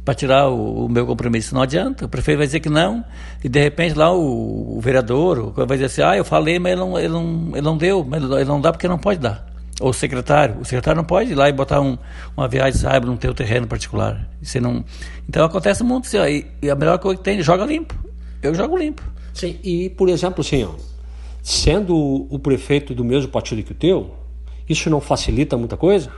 Speaker 2: para tirar o, o, meu compromisso. Não adianta. O prefeito vai dizer que não. E de repente lá o, o vereador vai dizer assim, ah, eu falei, mas ele não, ele não, ele não deu. Mas ele não dá porque não pode dar ou o secretário. O secretário não pode ir lá e botar um, uma viagem cyber no teu terreno particular. Você não... Então acontece muito assim, ó, e, e, a melhor coisa que tem, joga limpo. Eu jogo limpo.
Speaker 1: Sim, e por exemplo, assim, ó, sendo o prefeito do mesmo partido que o teu, isso não facilita muita coisa?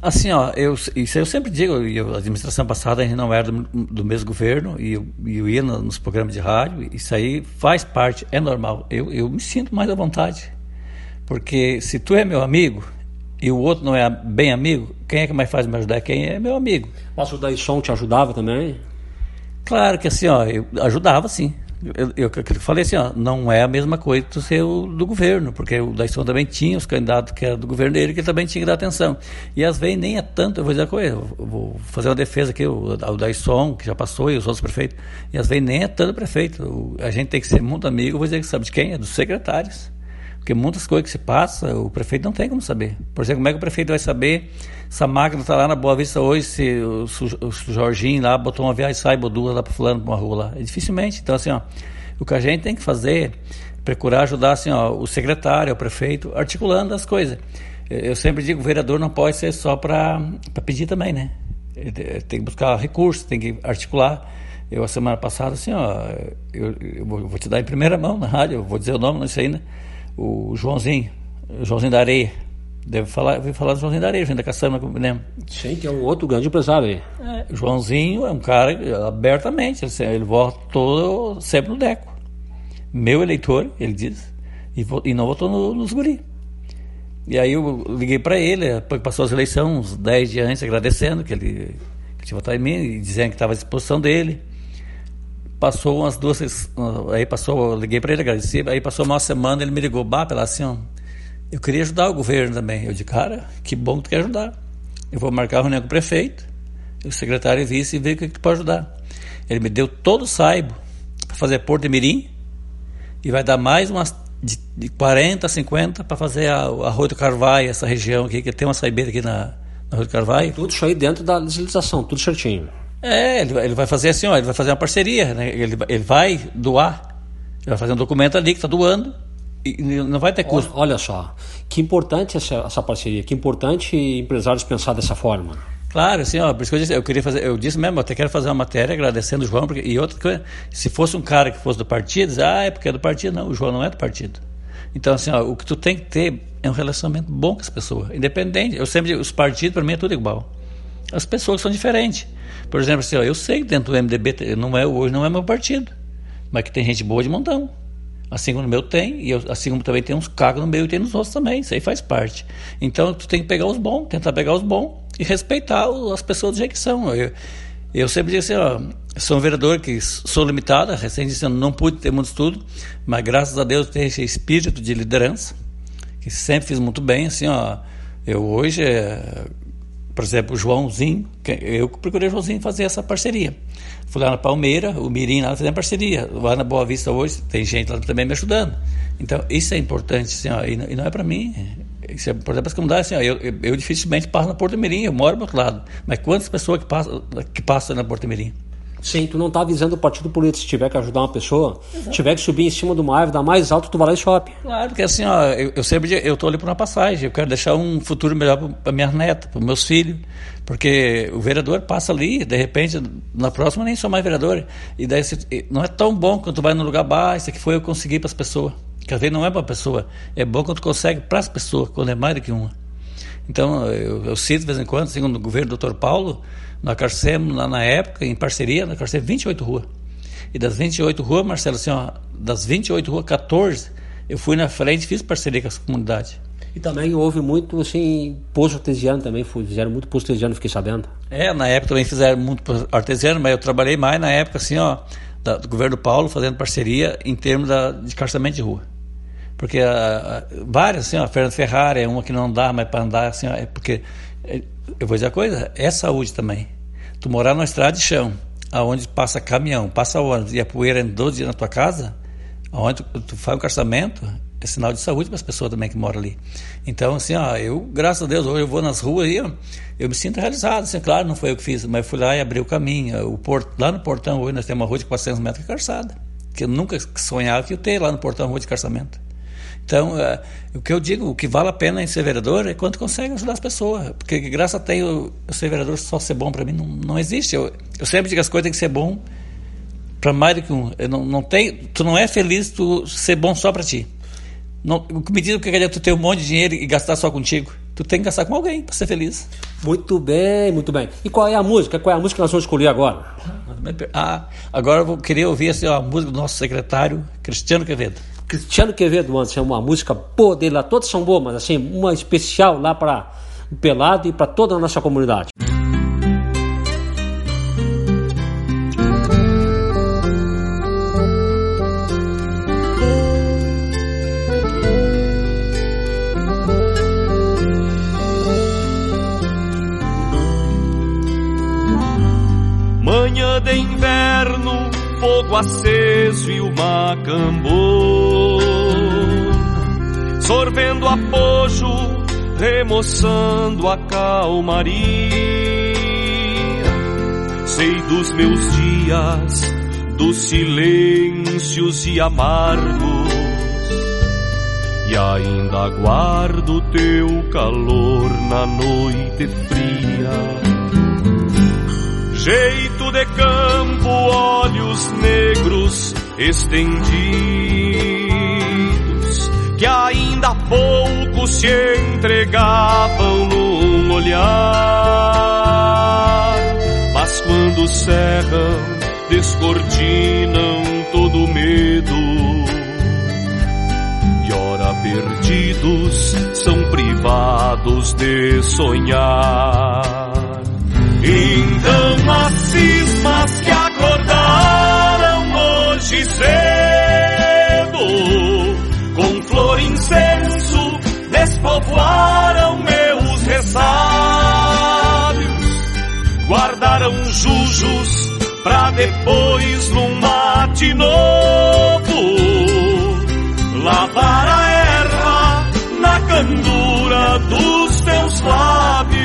Speaker 2: Assim, ó, eu, isso eu sempre digo, eu, a administração passada a gente não era do, do mesmo governo e eu, eu ia nos programas de rádio, isso aí faz parte, é normal. Eu, eu me sinto mais à vontade porque se tu é meu amigo e o outro não é bem amigo, quem é que mais faz me ajudar? Quem é meu amigo.
Speaker 1: Mas o Daisson te ajudava também?
Speaker 2: Claro que assim, ó, eu ajudava sim. Eu, eu, eu, falei assim, ó, não é a mesma coisa do ser o, do governo, porque o Daisson também tinha os candidatos que era do governo dele, que ele também tinha que dar atenção. E às vezes nem é tanto, eu vou dizer uma coisa, vou fazer uma defesa aqui, o, o Daisson, que já passou, e os outros prefeitos, e às vezes nem é tanto prefeito. O, a gente tem que ser muito amigo, vou dizer que sabe de quem? É dos secretários. Porque muitas coisas que se passa, o prefeito não tem como saber. Por exemplo, como é que o prefeito vai saber se a máquina está lá na Boa Vista hoje, se o, o, Jorginho lá botou uma viagem sai ou duas lá para fulano, para uma rua lá. É dificilmente. Então, assim, ó, o que a gente tem que fazer é procurar ajudar assim, ó, o secretário, o prefeito, articulando as coisas. Eu sempre digo, o vereador não pode ser só para pedir também, né? Tem que buscar recursos, tem que articular. Eu, a semana passada, assim, ó, eu, eu vou te dar em primeira mão na rádio, eu vou dizer o nome, não sei ainda o Joãozinho, o Joãozinho da Areia. Deve falar, deve falar do Joãozinho da Areia, gente da Caçamba, me lembro.
Speaker 1: Sim, que é um outro grande empresário aí.
Speaker 2: É, Joãozinho é um cara abertamente, ele, ele votou sempre no Deco. Meu eleitor, ele diz, e, e não votou no, nos guri. E aí eu liguei para ele, passou as eleições, uns 10 dias antes, agradecendo que ele, que tinha votado em mim, e dizendo que estava à disposição dele. Passou umas duas. Aí passou, eu liguei para ele, agradeci. Aí passou uma semana, ele me ligou, bah, pela assim, ó, eu queria ajudar o governo também. Eu disse, cara, que bom que tu quer ajudar. Eu vou marcar a reunião com o prefeito, o secretário e vice e ver o que, que tu pode ajudar. Ele me deu todo o saibo para fazer Porto de Mirim e vai dar mais umas de, de 40 a 50 para fazer a, a Rua do Carvalho, essa região aqui, que tem uma saibeira aqui na, na Rua do Carvalho.
Speaker 1: Tudo isso aí dentro da legislação, tudo certinho.
Speaker 2: É, ele, ele vai fazer assim, ó, ele vai fazer uma parceria, né? ele, ele vai doar, ele vai fazer um documento ali que está doando e não vai ter custo.
Speaker 1: Olha, olha só, que importante essa, essa parceria, que importante empresários pensar dessa forma.
Speaker 2: Claro, assim, ó, por isso que eu disse, eu queria fazer, eu disse mesmo, eu até quero fazer uma matéria agradecendo o João, porque, e outra coisa, se fosse um cara que fosse do partido, dizer, ah, é porque é do partido, não, o João não é do partido. Então, assim, ó, o que tu tem que ter é um relacionamento bom com as pessoas, independente. Eu sempre digo, os partidos, para mim, é tudo igual. As pessoas são diferentes. Por exemplo, assim, ó, eu sei que dentro do MDB, não é, hoje não é meu partido, mas que tem gente boa de montão. Assim como no meu tem, e eu, assim como também tem uns cagos no meu e tem nos outros também, isso aí faz parte. Então tu tem que pegar os bons, tentar pegar os bons e respeitar as pessoas do jeito que são. Eu, eu sempre digo assim, ó, sou um vereador que sou limitada, recém disse, não pude ter muito estudo, mas graças a Deus tenho esse espírito de liderança, que sempre fiz muito bem, assim, ó, eu hoje, é, por exemplo, o Joãozinho, eu procurei o Joãozinho fazer essa parceria. Fui lá na Palmeira, o Mirim lá fazendo parceria. Lá na Boa Vista hoje tem gente lá também me ajudando. Então, isso é importante, assim, ó, e, não é para mim, isso é importante para as comunidades. Assim, ó, eu, eu, dificilmente passo na Porto Mirim, eu moro do outro lado. Mas quantas pessoas que passam, que passam na Porto Mirim?
Speaker 1: Sim, tu não está avisando o partido político. Se tiver que ajudar uma pessoa, Exato. tiver que subir em cima de uma árvore, dar mais alto, tu vai lá e shopping.
Speaker 2: Claro, porque assim, ó, eu, eu sempre eu estou ali por uma passagem. Eu quero deixar um futuro melhor para minha neta, para meus filhos. Porque o vereador passa ali, de repente, na próxima nem sou mais vereador. E daí não é tão bom quando tu vai no lugar, bah, isso aqui foi eu consegui para as pessoas. Que às não é para a pessoa, é bom quando tu consegue para as pessoas, quando é mais do que uma. Então, eu, eu de vez em quando, segundo o governo do Dr. Paulo, nós carcemos lá na época, em parceria, nós carcemos 28 ruas. E das 28 ruas, Marcelo, assim, ó, das 28 ruas, 14, eu fui na frente e fiz parceria com as comunidades.
Speaker 1: E também houve muito, assim, posto artesiano também, fizeram muito posto artesiano, fiquei sabendo.
Speaker 2: É, na época também fizeram muito artesiano, mas eu trabalhei mais na época, assim, ó, da, do governo Paulo, fazendo parceria em termos da, de carceamento de rua. Porque a, a, várias, assim, ó, a Fernanda Ferrari é uma que não dá mais para andar, assim, ó, é porque, é, eu vou dizer a coisa, é saúde também. Tu morar numa estrada de chão, aonde passa caminhão, passa ônibus e a poeira em 12 dias na tua casa, aonde tu, tu faz um carçamento, é sinal de saúde para as pessoas também que moram ali. Então, assim, ó, eu, graças a Deus, hoje eu vou nas ruas e eu, me sinto realizado. Assim, claro, não foi eu que fiz, mas fui lá e abri o caminho. O lá no portão, hoje nós temos uma rua de 400 metros de calçada, que eu nunca sonhava que eu ter lá no portão rua de carçamento. Então, uh, o que eu digo, o que vale a pena em ser vereador é quando consegue ajudar as pessoas. Porque graça tem eu, eu ser vereador só ser bom para mim, não, não existe. Eu, eu sempre digo que as coisas têm que ser bom para mais do que um. Eu não, não tem, tu não é feliz tu ser bom só para ti. Não, o que me diz que é tu ter um monte de dinheiro e gastar só contigo. Tu tem que gastar com alguém para ser feliz.
Speaker 1: Muito bem, muito bem. E qual é a música? Qual é a música que nós vamos escolher agora?
Speaker 2: Ah, agora eu vou querer ouvir assim, a música do nosso secretário, Cristiano Quevedo.
Speaker 1: Cristiano Quevedo, antes, é uma música boa dele lá, todas são boas, mas assim, uma especial lá para o Pelado e para toda a nossa comunidade.
Speaker 5: Fogo aceso e o macambô, sorvendo apojo, remoçando a calmaria. Sei dos meus dias, dos silêncios e amargos, e ainda aguardo teu calor na noite fria jeito de campo, olhos negros estendidos, que ainda há pouco se entregavam num olhar, mas quando cerram, descortinam todo medo. E ora perdidos são privados de sonhar. Então as cismas que acordaram hoje cedo, com flor e incenso, despovoaram meus ressábios, guardaram jujos pra depois num mate novo, lavar a erva na candura dos teus lábios.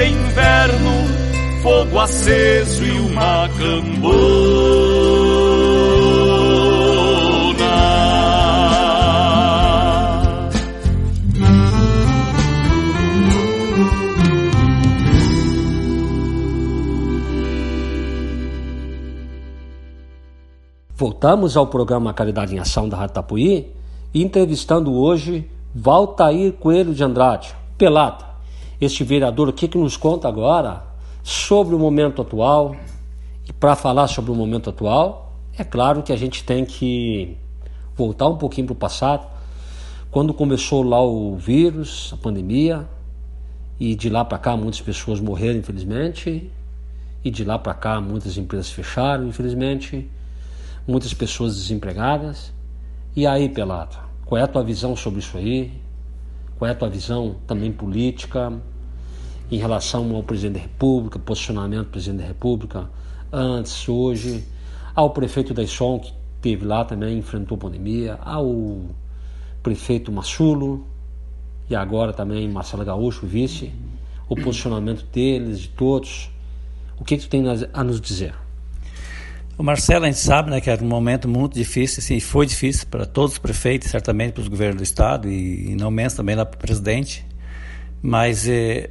Speaker 5: De inverno, fogo aceso e uma cambona.
Speaker 1: Voltamos ao programa Caridade em Ação da Rádio Tapuí, entrevistando hoje Valtair Coelho de Andrade, Pelata. Este vereador aqui que nos conta agora sobre o momento atual. E para falar sobre o momento atual, é claro que a gente tem que voltar um pouquinho para o passado, quando começou lá o vírus, a pandemia, e de lá para cá muitas pessoas morreram, infelizmente, e de lá para cá muitas empresas fecharam, infelizmente, muitas pessoas desempregadas. E aí, Pelado, qual é a tua visão sobre isso aí? Qual é a tua visão também política em relação ao presidente da República, posicionamento do presidente da República antes, hoje, ao prefeito da Ison, que teve lá também, enfrentou a pandemia, ao prefeito Massulo e agora também Marcelo Gaúcho, vice, o posicionamento deles, de todos. O que, que tu tem a nos dizer?
Speaker 2: O Marcelo, a gente sabe né, que era um momento muito difícil, assim, foi difícil para todos os prefeitos, certamente para os governos do Estado e, e não menos também lá para o presidente. Mas eh,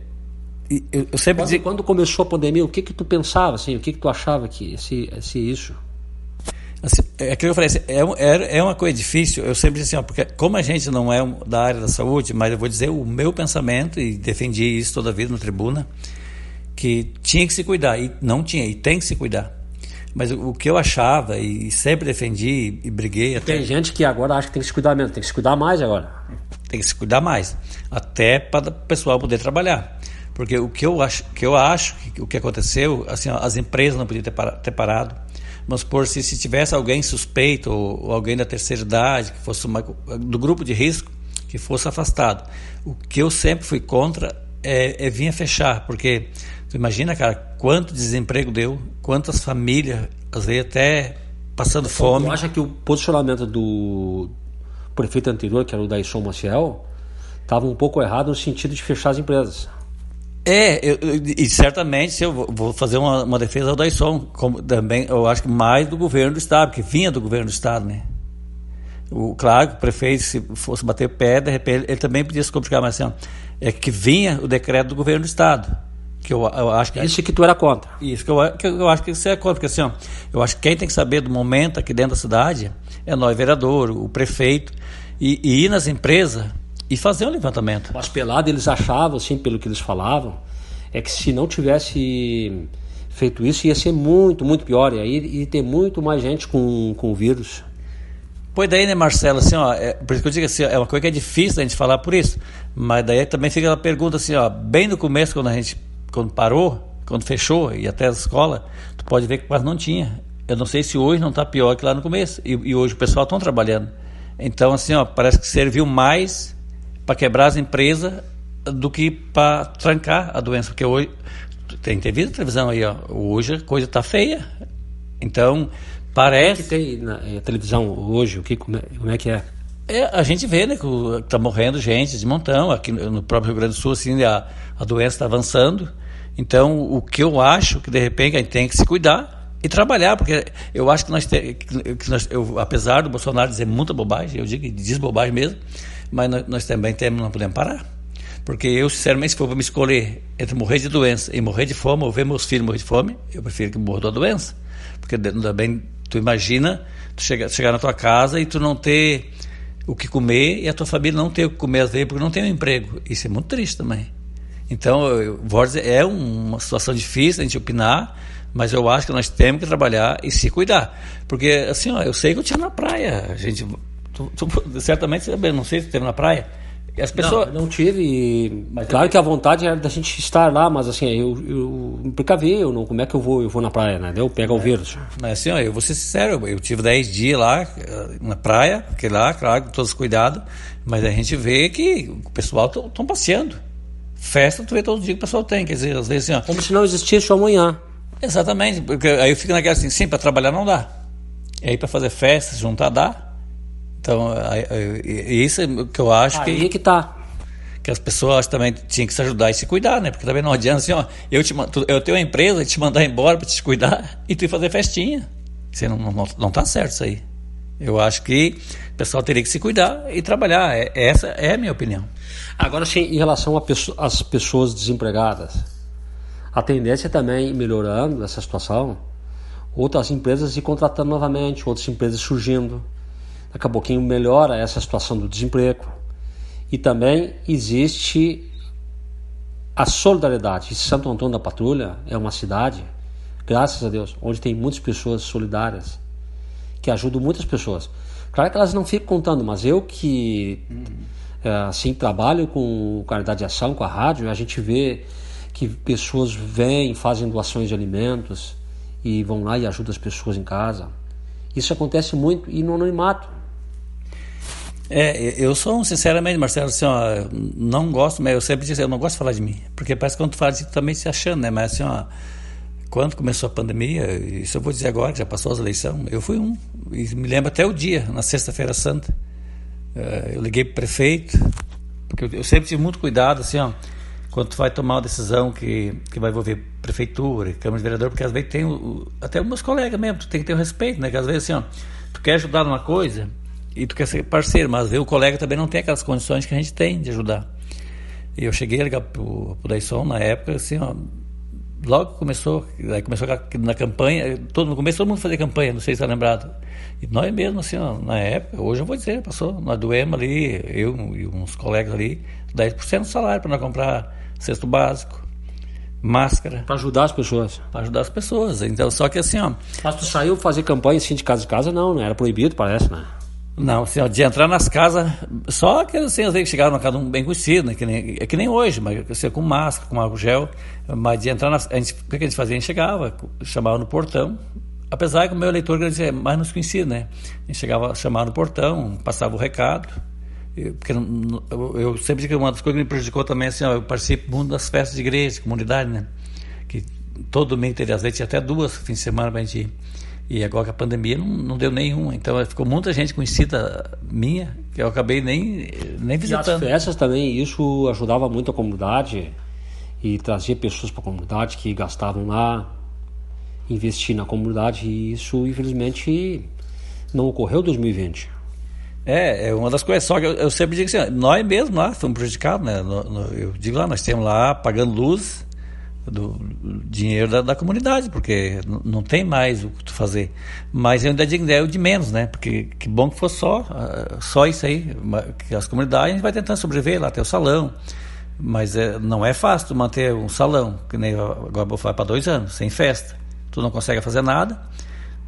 Speaker 2: eu, eu, sempre
Speaker 1: quando,
Speaker 2: digo...
Speaker 1: quando começou a pandemia, o que que tu pensava, assim, o que que tu achava que esse, esse isso?
Speaker 2: Assim, é que eu falei, assim, é, é uma coisa difícil, eu sempre disse assim, ó, porque como a gente não é da área da saúde, mas eu vou dizer o meu pensamento, e defendi isso toda a vida na tribuna, que tinha que se cuidar, e não tinha, e tem que se cuidar. Mas o, o que eu achava, e sempre defendi, e briguei até...
Speaker 1: Tem gente que agora acha que tem que se cuidar menos, tem que se cuidar mais agora.
Speaker 2: Tem que se cuidar mais, até para o pessoal poder trabalhar. Porque o que eu acho, que eu acho que o que aconteceu, assim, as empresas não podiam ter, par, ter parado. Mas por se, se tivesse alguém suspeito ou, ou, alguém da terceira idade que fosse uma, do grupo de risco que fosse afastado. O que eu sempre fui contra é, é vinha fechar, porque tu imagina, cara, quanto desemprego deu, quantas famílias, às vezes até passando fome.
Speaker 1: Tu acha que o posicionamento do prefeito anterior, que era o Daisson Maciel, estava um pouco errado no sentido de fechar as empresas?
Speaker 2: É, eu, e certamente se eu vou fazer uma, uma defesa ao Daisson, como também eu acho que mais do governo do estado, que vinha do governo do estado, né? O, claro que o prefeito, se fosse bater o pé, de repente ele também podia se complicar, mas assim, é que vinha o decreto do governo do estado. Que eu, eu acho que
Speaker 1: isso que tu era contra.
Speaker 2: Isso que eu, que eu acho que você é contra, porque assim, ó, eu acho que quem tem que saber do momento aqui dentro da cidade é nós, vereador, o prefeito, e, e ir nas empresas e fazer um levantamento.
Speaker 1: Mas pelado eles achavam, assim, pelo que eles falavam, é que se não tivesse feito isso ia ser muito, muito pior. E aí ia ter muito mais gente com, com o vírus.
Speaker 2: Pois daí, né, Marcelo, assim, ó, é, por isso que eu digo assim, é uma coisa que é difícil a gente falar por isso. Mas daí também fica a pergunta assim, ó, bem no começo, quando a gente quando parou, quando fechou e até a escola, tu pode ver que quase não tinha. Eu não sei se hoje não está pior que lá no começo. E, e hoje o pessoal está trabalhando. Então, assim, ó, parece que serviu mais para quebrar as empresas do que para trancar a doença. Porque hoje, tem, tem visto televisão aí, ó, hoje a coisa está feia. Então, parece.
Speaker 1: O que tem na televisão hoje? O que, como, é, como é que é?
Speaker 2: É, a gente vê né, que está morrendo gente de montão. Aqui no próprio Rio Grande do Sul, assim, a, a doença está avançando. Então, o que eu acho que de repente a gente tem que se cuidar e trabalhar, porque eu acho que nós, te, que nós eu, apesar do Bolsonaro dizer muita bobagem, eu digo que diz bobagem mesmo, mas nós, nós também temos, não podemos parar. Porque eu, sinceramente, se for me escolher entre morrer de doença e morrer de fome, ou ver meus filhos morrer de fome, eu prefiro que morra da doença. Porque também, tu imagina, tu chegar, chegar na tua casa e tu não ter o que comer e a tua família não ter o que comer às vezes porque não tem um emprego. Isso é muito triste também. Então, é uma situação difícil a gente opinar, mas eu acho que nós temos que trabalhar e se cuidar. Porque, assim, ó, eu sei que eu tinha na praia, a gente Tu, tu, certamente, não sei se esteve na praia.
Speaker 1: As pessoas... Não, não tive. Mas claro eu... que a vontade era da gente estar lá, mas assim, eu, eu me precavi, eu não, como é que eu vou, eu vou na praia, né? Eu pego é. o vírus.
Speaker 2: Mas assim, ó, eu vou ser sincero, eu tive 10 dias lá eh, na praia, que lá, claro, com todos os cuidados, mas a gente vê que o pessoal estão passeando. Festa, tu vê todo dia que o pessoal tem, quer dizer, às vezes assim, ó.
Speaker 1: Como se não existisse o amanhã.
Speaker 2: Exatamente, porque aí eu fico naquela assim, sim, para trabalhar não dá. E aí para fazer festa, juntar dá. Então, isso é que eu acho
Speaker 1: aí
Speaker 2: que.
Speaker 1: Aí que tá.
Speaker 2: Que as pessoas também tinham que se ajudar e se cuidar, né? Porque também não adianta assim, ó, eu, te, eu tenho uma empresa e te mandar embora para te cuidar e tu ir fazer festinha. Isso não, não, não tá certo isso aí. Eu acho que o pessoal teria que se cuidar e trabalhar. É, essa é a minha opinião.
Speaker 1: Agora, sim, em relação às pessoas desempregadas, a tendência é também melhorando essa situação, outras empresas se contratando novamente, outras empresas surgindo. Daqui a pouquinho melhora essa situação do desemprego. E também existe a solidariedade. Santo Antônio da Patrulha é uma cidade, graças a Deus, onde tem muitas pessoas solidárias, que ajudam muitas pessoas. Claro que elas não ficam contando, mas eu que é, assim trabalho com caridade de ação, com a rádio, a gente vê que pessoas vêm, fazem doações de alimentos e vão lá e ajudam as pessoas em casa. Isso acontece muito e no anonimato.
Speaker 2: É, eu sou, sinceramente, Marcelo, assim, ó, não gosto, mas eu sempre disse, eu não gosto de falar de mim, porque parece que quando tu fala de ti, também se achando, né? Mas assim, ó, quando começou a pandemia, isso eu vou dizer agora, que já passou as eleições, eu fui um, e me lembro até o dia, na Sexta-feira Santa, eh, eu liguei para o prefeito, porque eu sempre tive muito cuidado, assim, ó, quando tu vai tomar uma decisão que, que vai envolver prefeitura, Câmara de Vereador, porque às vezes tem o, até meus colegas mesmo, tu tem que ter o respeito, né? Que às vezes assim, ó, tu quer ajudar numa coisa, e tu quer ser parceiro, mas o colega também não tem aquelas condições que a gente tem de ajudar. E eu cheguei a ligar pro, pro Dyson na época, assim, ó, logo começou, aí começou na campanha, todo, no começo todo mundo fazia campanha, não sei se está lembrado. E nós mesmo, assim, ó, na época, hoje eu vou dizer, passou, nós doemos ali, eu e uns colegas ali, 10% do salário para nós comprar cesto básico, máscara.
Speaker 1: Para ajudar as pessoas.
Speaker 2: Para ajudar as pessoas. Então, só que assim, ó.
Speaker 1: Mas tu saiu fazer campanha assim de casa em casa, não, não era proibido, parece, né?
Speaker 2: Não, assim, de entrar nas casas, só que assim, às vezes chegaram na casa um bem conhecido, né, que nem, é que nem hoje, mas assim, com máscara, com álcool gel, mas de entrar nas. O que a gente fazia? A gente chegava, chamava no portão, apesar que o meu eleitor dizia mais nos conhecia, né? A gente chegava, chamava no portão, passava o recado, porque eu sempre digo que uma das coisas que me prejudicou também, assim, ó, eu participo muito das festas de igreja, de comunidade, né? Que todo domingo teria às vezes até duas fins de semana para a gente ir. E agora a pandemia não, não deu nenhuma. Então ficou muita gente conhecida minha que eu acabei nem, nem visitando.
Speaker 1: E as festas também, isso ajudava muito a comunidade e trazia pessoas para a comunidade que gastavam lá, investir na comunidade. E isso, infelizmente, não ocorreu em 2020.
Speaker 2: É, é uma das coisas. Só que eu, eu sempre digo assim, nós mesmos lá fomos prejudicados, né? No, no, eu digo lá, nós temos lá pagando luz do dinheiro da, da comunidade, porque não tem mais o que tu fazer. Mas eu ainda digo, é o de menos, né? Porque que bom que fosse só, ah, só isso aí. Que as comunidades vai tentando sobreviver, lá tem o salão. Mas é, não é fácil manter um salão, que nem agora vou falar para dois anos, sem festa. Tu não consegue fazer nada,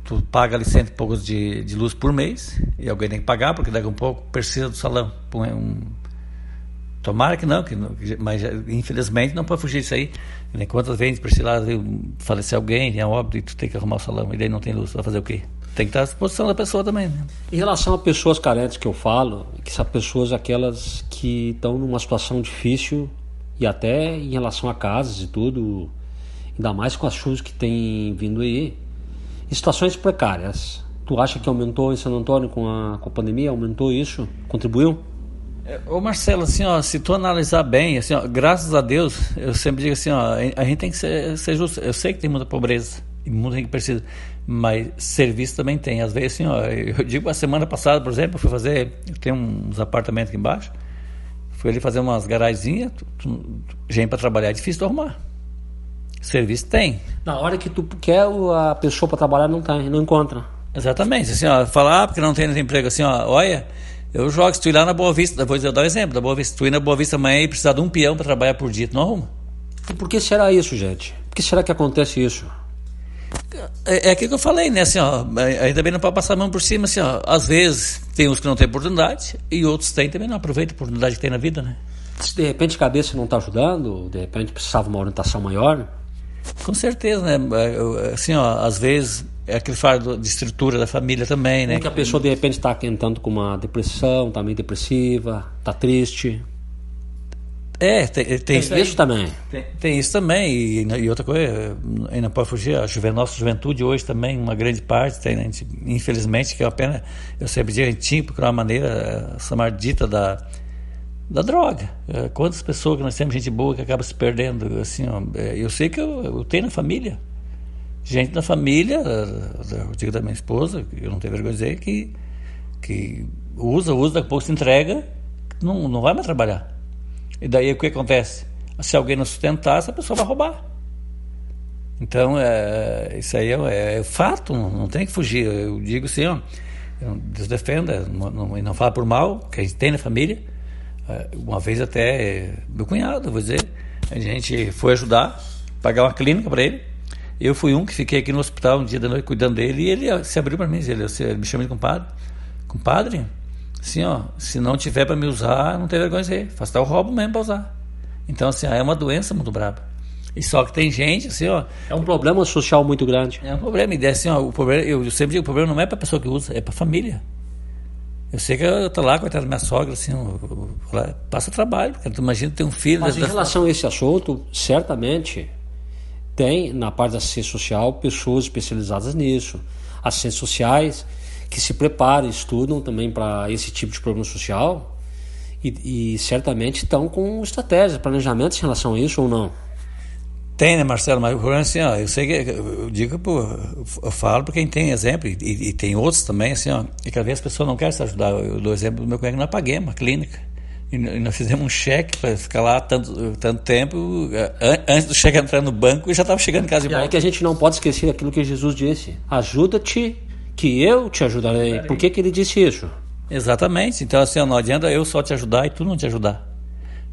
Speaker 2: tu paga ali cento e poucos de, de luz por mês, e alguém tem que pagar, porque daqui a um pouco precisa do salão. Um, Tomara que não, que, mas infelizmente não pode fugir disso aí. Quantas vezes precisar falecer alguém, é óbvio, e tu tem que arrumar o salão, e daí não tem luz, vai fazer o quê? Tem que estar à disposição da pessoa também. Né?
Speaker 1: Em relação a pessoas carentes que eu falo, que são pessoas aquelas que estão numa situação difícil e até em relação a casas e tudo, ainda mais com as chuvas que tem vindo aí, situações precárias. Tu acha que aumentou em Santo Antônio com a, com a pandemia? Aumentou isso? Contribuiu?
Speaker 2: Ô Marcelo, assim, ó, se tu analisar bem, assim, ó, graças a Deus, eu sempre digo assim, ó, a gente tem que ser, ser justo. Eu sei que tem muita pobreza e muita gente precisa, mas serviço também tem. Às vezes, assim, ó, eu digo a semana passada, por exemplo, eu fui fazer, eu tenho uns apartamentos aqui embaixo, fui ali fazer umas garagens, gente para trabalhar é difícil de arrumar. Serviço tem.
Speaker 1: Na hora que tu quer a pessoa para trabalhar não tem, não encontra.
Speaker 2: Exatamente, assim, ó, falar ah, porque não tem emprego, assim, ó, olha, eu jogo, se tu ir lá na Boa Vista, vou dar um exemplo, da Boa Vista, se tu ir na Boa Vista amanhã e precisar de um peão para trabalhar por dia, tu não arruma.
Speaker 1: E por que será isso, gente? Por que será que acontece isso?
Speaker 2: É, é aquilo que eu falei, né? Assim, ó, aí também não pode passar a mão por cima, assim, ó, às vezes tem uns que não têm oportunidade e outros têm também não aproveitam a oportunidade que tem na vida, né?
Speaker 1: Se de repente a cabeça não está ajudando, de repente precisava uma orientação maior.
Speaker 2: Com certeza, né? Assim, ó, às vezes é aquele faro de estrutura da família também, né?
Speaker 1: Porque a pessoa de repente está entrando com uma depressão, está meio depressiva, está triste.
Speaker 2: É, tem, tem,
Speaker 1: tem isso, isso também.
Speaker 2: Tem, tem, isso também. E, e, outra coisa, ainda pode fugir, a juve, nossa juventude hoje também, uma grande parte, tem, né, gente, infelizmente, que é uma pena, eu sempre digo, a gente tinha que procurar uma maneira, essa maldita da, da droga. É, quantas pessoas que nós temos, gente boa, que acaba se perdendo. Assim, ó, é, eu sei que eu, eu tenho na família. Gente na família, eu digo da minha esposa, eu não tenho vergonha de dizer, que, que usa, usa, daqui a pouco se entrega, não, não vai mais trabalhar. E daí o que acontece? Se alguém não sustentar, essa pessoa vai roubar. Então, é, isso aí é, é fato, não, não, tem que fugir. Eu digo assim, ó, Deus defenda, não, não, não fala por mal, que a gente tem na família. É, uma vez até, meu cunhado, vou dizer, a gente foi ajudar, pagar uma clínica para ele. Eu fui um que fiquei aqui no hospital um dia da noite cuidando dele e ele se abriu para mim, ele, ele me chamou de compadre. Compadre, Assim, ó, se não tiver para me usar, não tem vergonha de. Faz até o roubo mesmo para usar. Então, assim, é uma doença muito braba. E só que tem gente, assim, ó.
Speaker 1: É um problema social muito grande.
Speaker 2: É um problema. E assim, ó, o problema, eu sempre digo, o problema não é para a pessoa que usa, é para a família. Eu sei que eu tô lá, coitada da minha sogra, assim, eu, eu, eu, passa trabalho, porque tu imagina ter um filho.
Speaker 1: Mas em relação a esse assunto, certamente tem, na parte da assistência social, pessoas especializadas nisso. Assistentes sociais que se preparam, estudam também para esse tipo de problema social e, e certamente estão com estratégias, planejamentos em relação a isso ou não.
Speaker 2: Tem, né, Marcelo? Mas o problema é assim, ó, eu sei que eu digo, eu falo para quem tem exemplo, e, e, tem outros também, assim, ó, e cada vez as pessoas não querem se ajudar. Eu dou exemplo do meu colega na Paguei, uma clínica. E, nós fizemos um cheque para ficar lá tanto, tanto tempo, antes do cheque entrar no banco, e já estava chegando em casa de
Speaker 1: volta. E aí que a gente não pode esquecer aquilo que Jesus disse: ajuda-te que eu te ajudarei. Por que, que ele disse isso?
Speaker 2: Exatamente. Então, assim, não adianta eu só te ajudar e tu não te ajudar.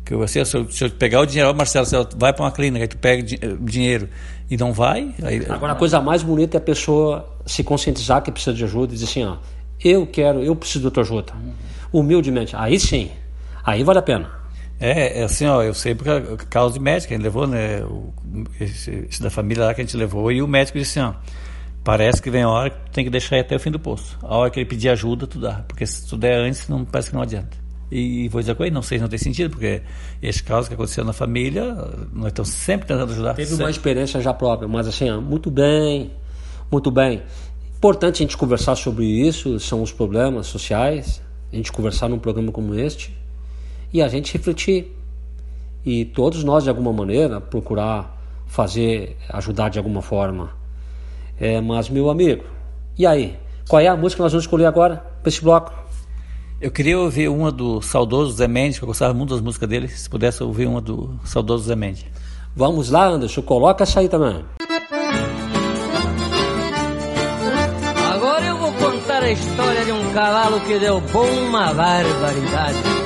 Speaker 2: Que você, se eu, se eu pegar o dinheiro, Marcelo, você vai para uma clínica e tu pega dinheiro e não vai. Aí,
Speaker 1: Agora, a coisa mais bonita é a pessoa se conscientizar que precisa de ajuda e dizer assim: ó, eu quero, eu preciso da tua ajuda. Humildemente. Aí sim, aí vale a pena.
Speaker 2: É, é assim, ó, eu sei porque causa de médico, a gente levou, né, o, esse, esse, da família lá que a gente levou, e o médico disse assim, ó, Parece que vem a hora que tu tem que deixar até o fim do poço. A hora que ele pedir ajuda, tu dá. Porque se tu der antes, não, parece que não adianta. E vou dizer com ele, não sei se não tem sentido, porque esse caso que aconteceu na família, nós estamos sempre tentando ajudar.
Speaker 1: Teve
Speaker 2: sempre.
Speaker 1: uma experiência já própria, mas assim, muito bem, muito bem. Importante a gente conversar sobre isso, são os problemas sociais, a gente conversar num programa como este e a gente refletir. E todos nós, de alguma maneira, procurar fazer, ajudar de alguma forma é, mas, meu amigo, e aí? Qual é a música que nós vamos escolher agora para esse bloco?
Speaker 2: Eu queria ouvir uma do saudoso Zé Mendes, que eu gostava muito das músicas dele. Se pudesse ouvir uma do saudoso Zé Mendes.
Speaker 1: Vamos lá, Anderson, coloca essa aí também.
Speaker 3: Agora eu vou contar a história de um cavalo que deu bom uma barbaridade.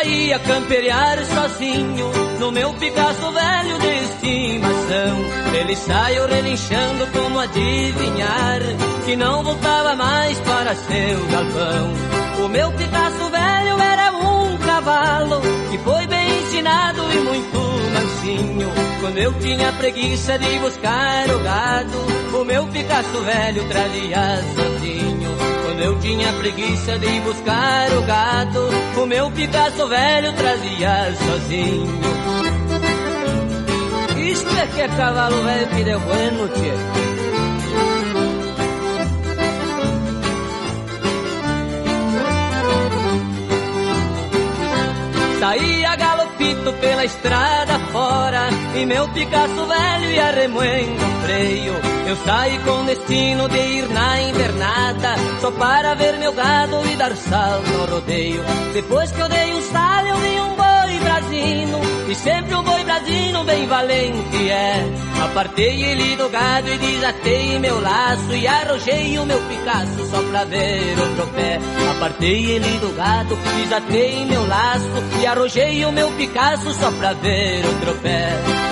Speaker 3: Saía camperiar sozinho no meu Picasso velho de estimação. Ele saiu relinchando como adivinhar que não voltava mais para seu galpão. O meu Picasso velho era um cavalo que foi bem ensinado e muito mansinho. Quando eu tinha preguiça de buscar o gado, o meu Picasso velho trazia sozinho. Eu tinha preguiça de buscar o gato, o meu Picasso velho trazia sozinho. Isto é que é cavalo velho que deu bueno, tchê. Saía galopito pela estrada E meu Picasso velho ia remoendo o freio. Eu saí com destino de ir na invernada Só para ver meu gado e dar sal no rodeio. Depois que eu dei um sal eu vi um boi brasino E sempre um boi brasino bem valente é. Apartei ele do gado e desatei meu laço E arrojei o meu Picasso só pra ver o tropé. Apartei ele do gado, desatei meu laço E arrojei o meu Picasso só pra ver o tropé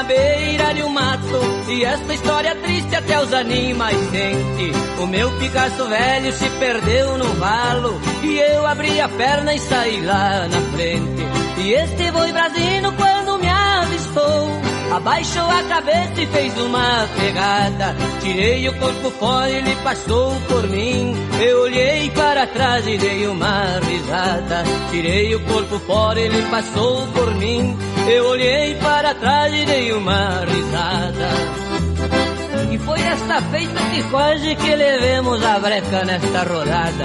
Speaker 3: na beira de um mato. E esta história triste até os animais sente. O meu Picasso velho se perdeu no valo E eu abri a perna e saí lá na frente. E este boi brasino quando me avistou Abaixou a cabeça e fez uma pegada. Tirei o corpo fora ele passou por mim. Eu olhei para trás e dei uma risada. Tirei o corpo fora ele passou por mim. Eu olhei para trás e dei uma risada. E foi esta feita que quase que levemos a breca nesta rodada.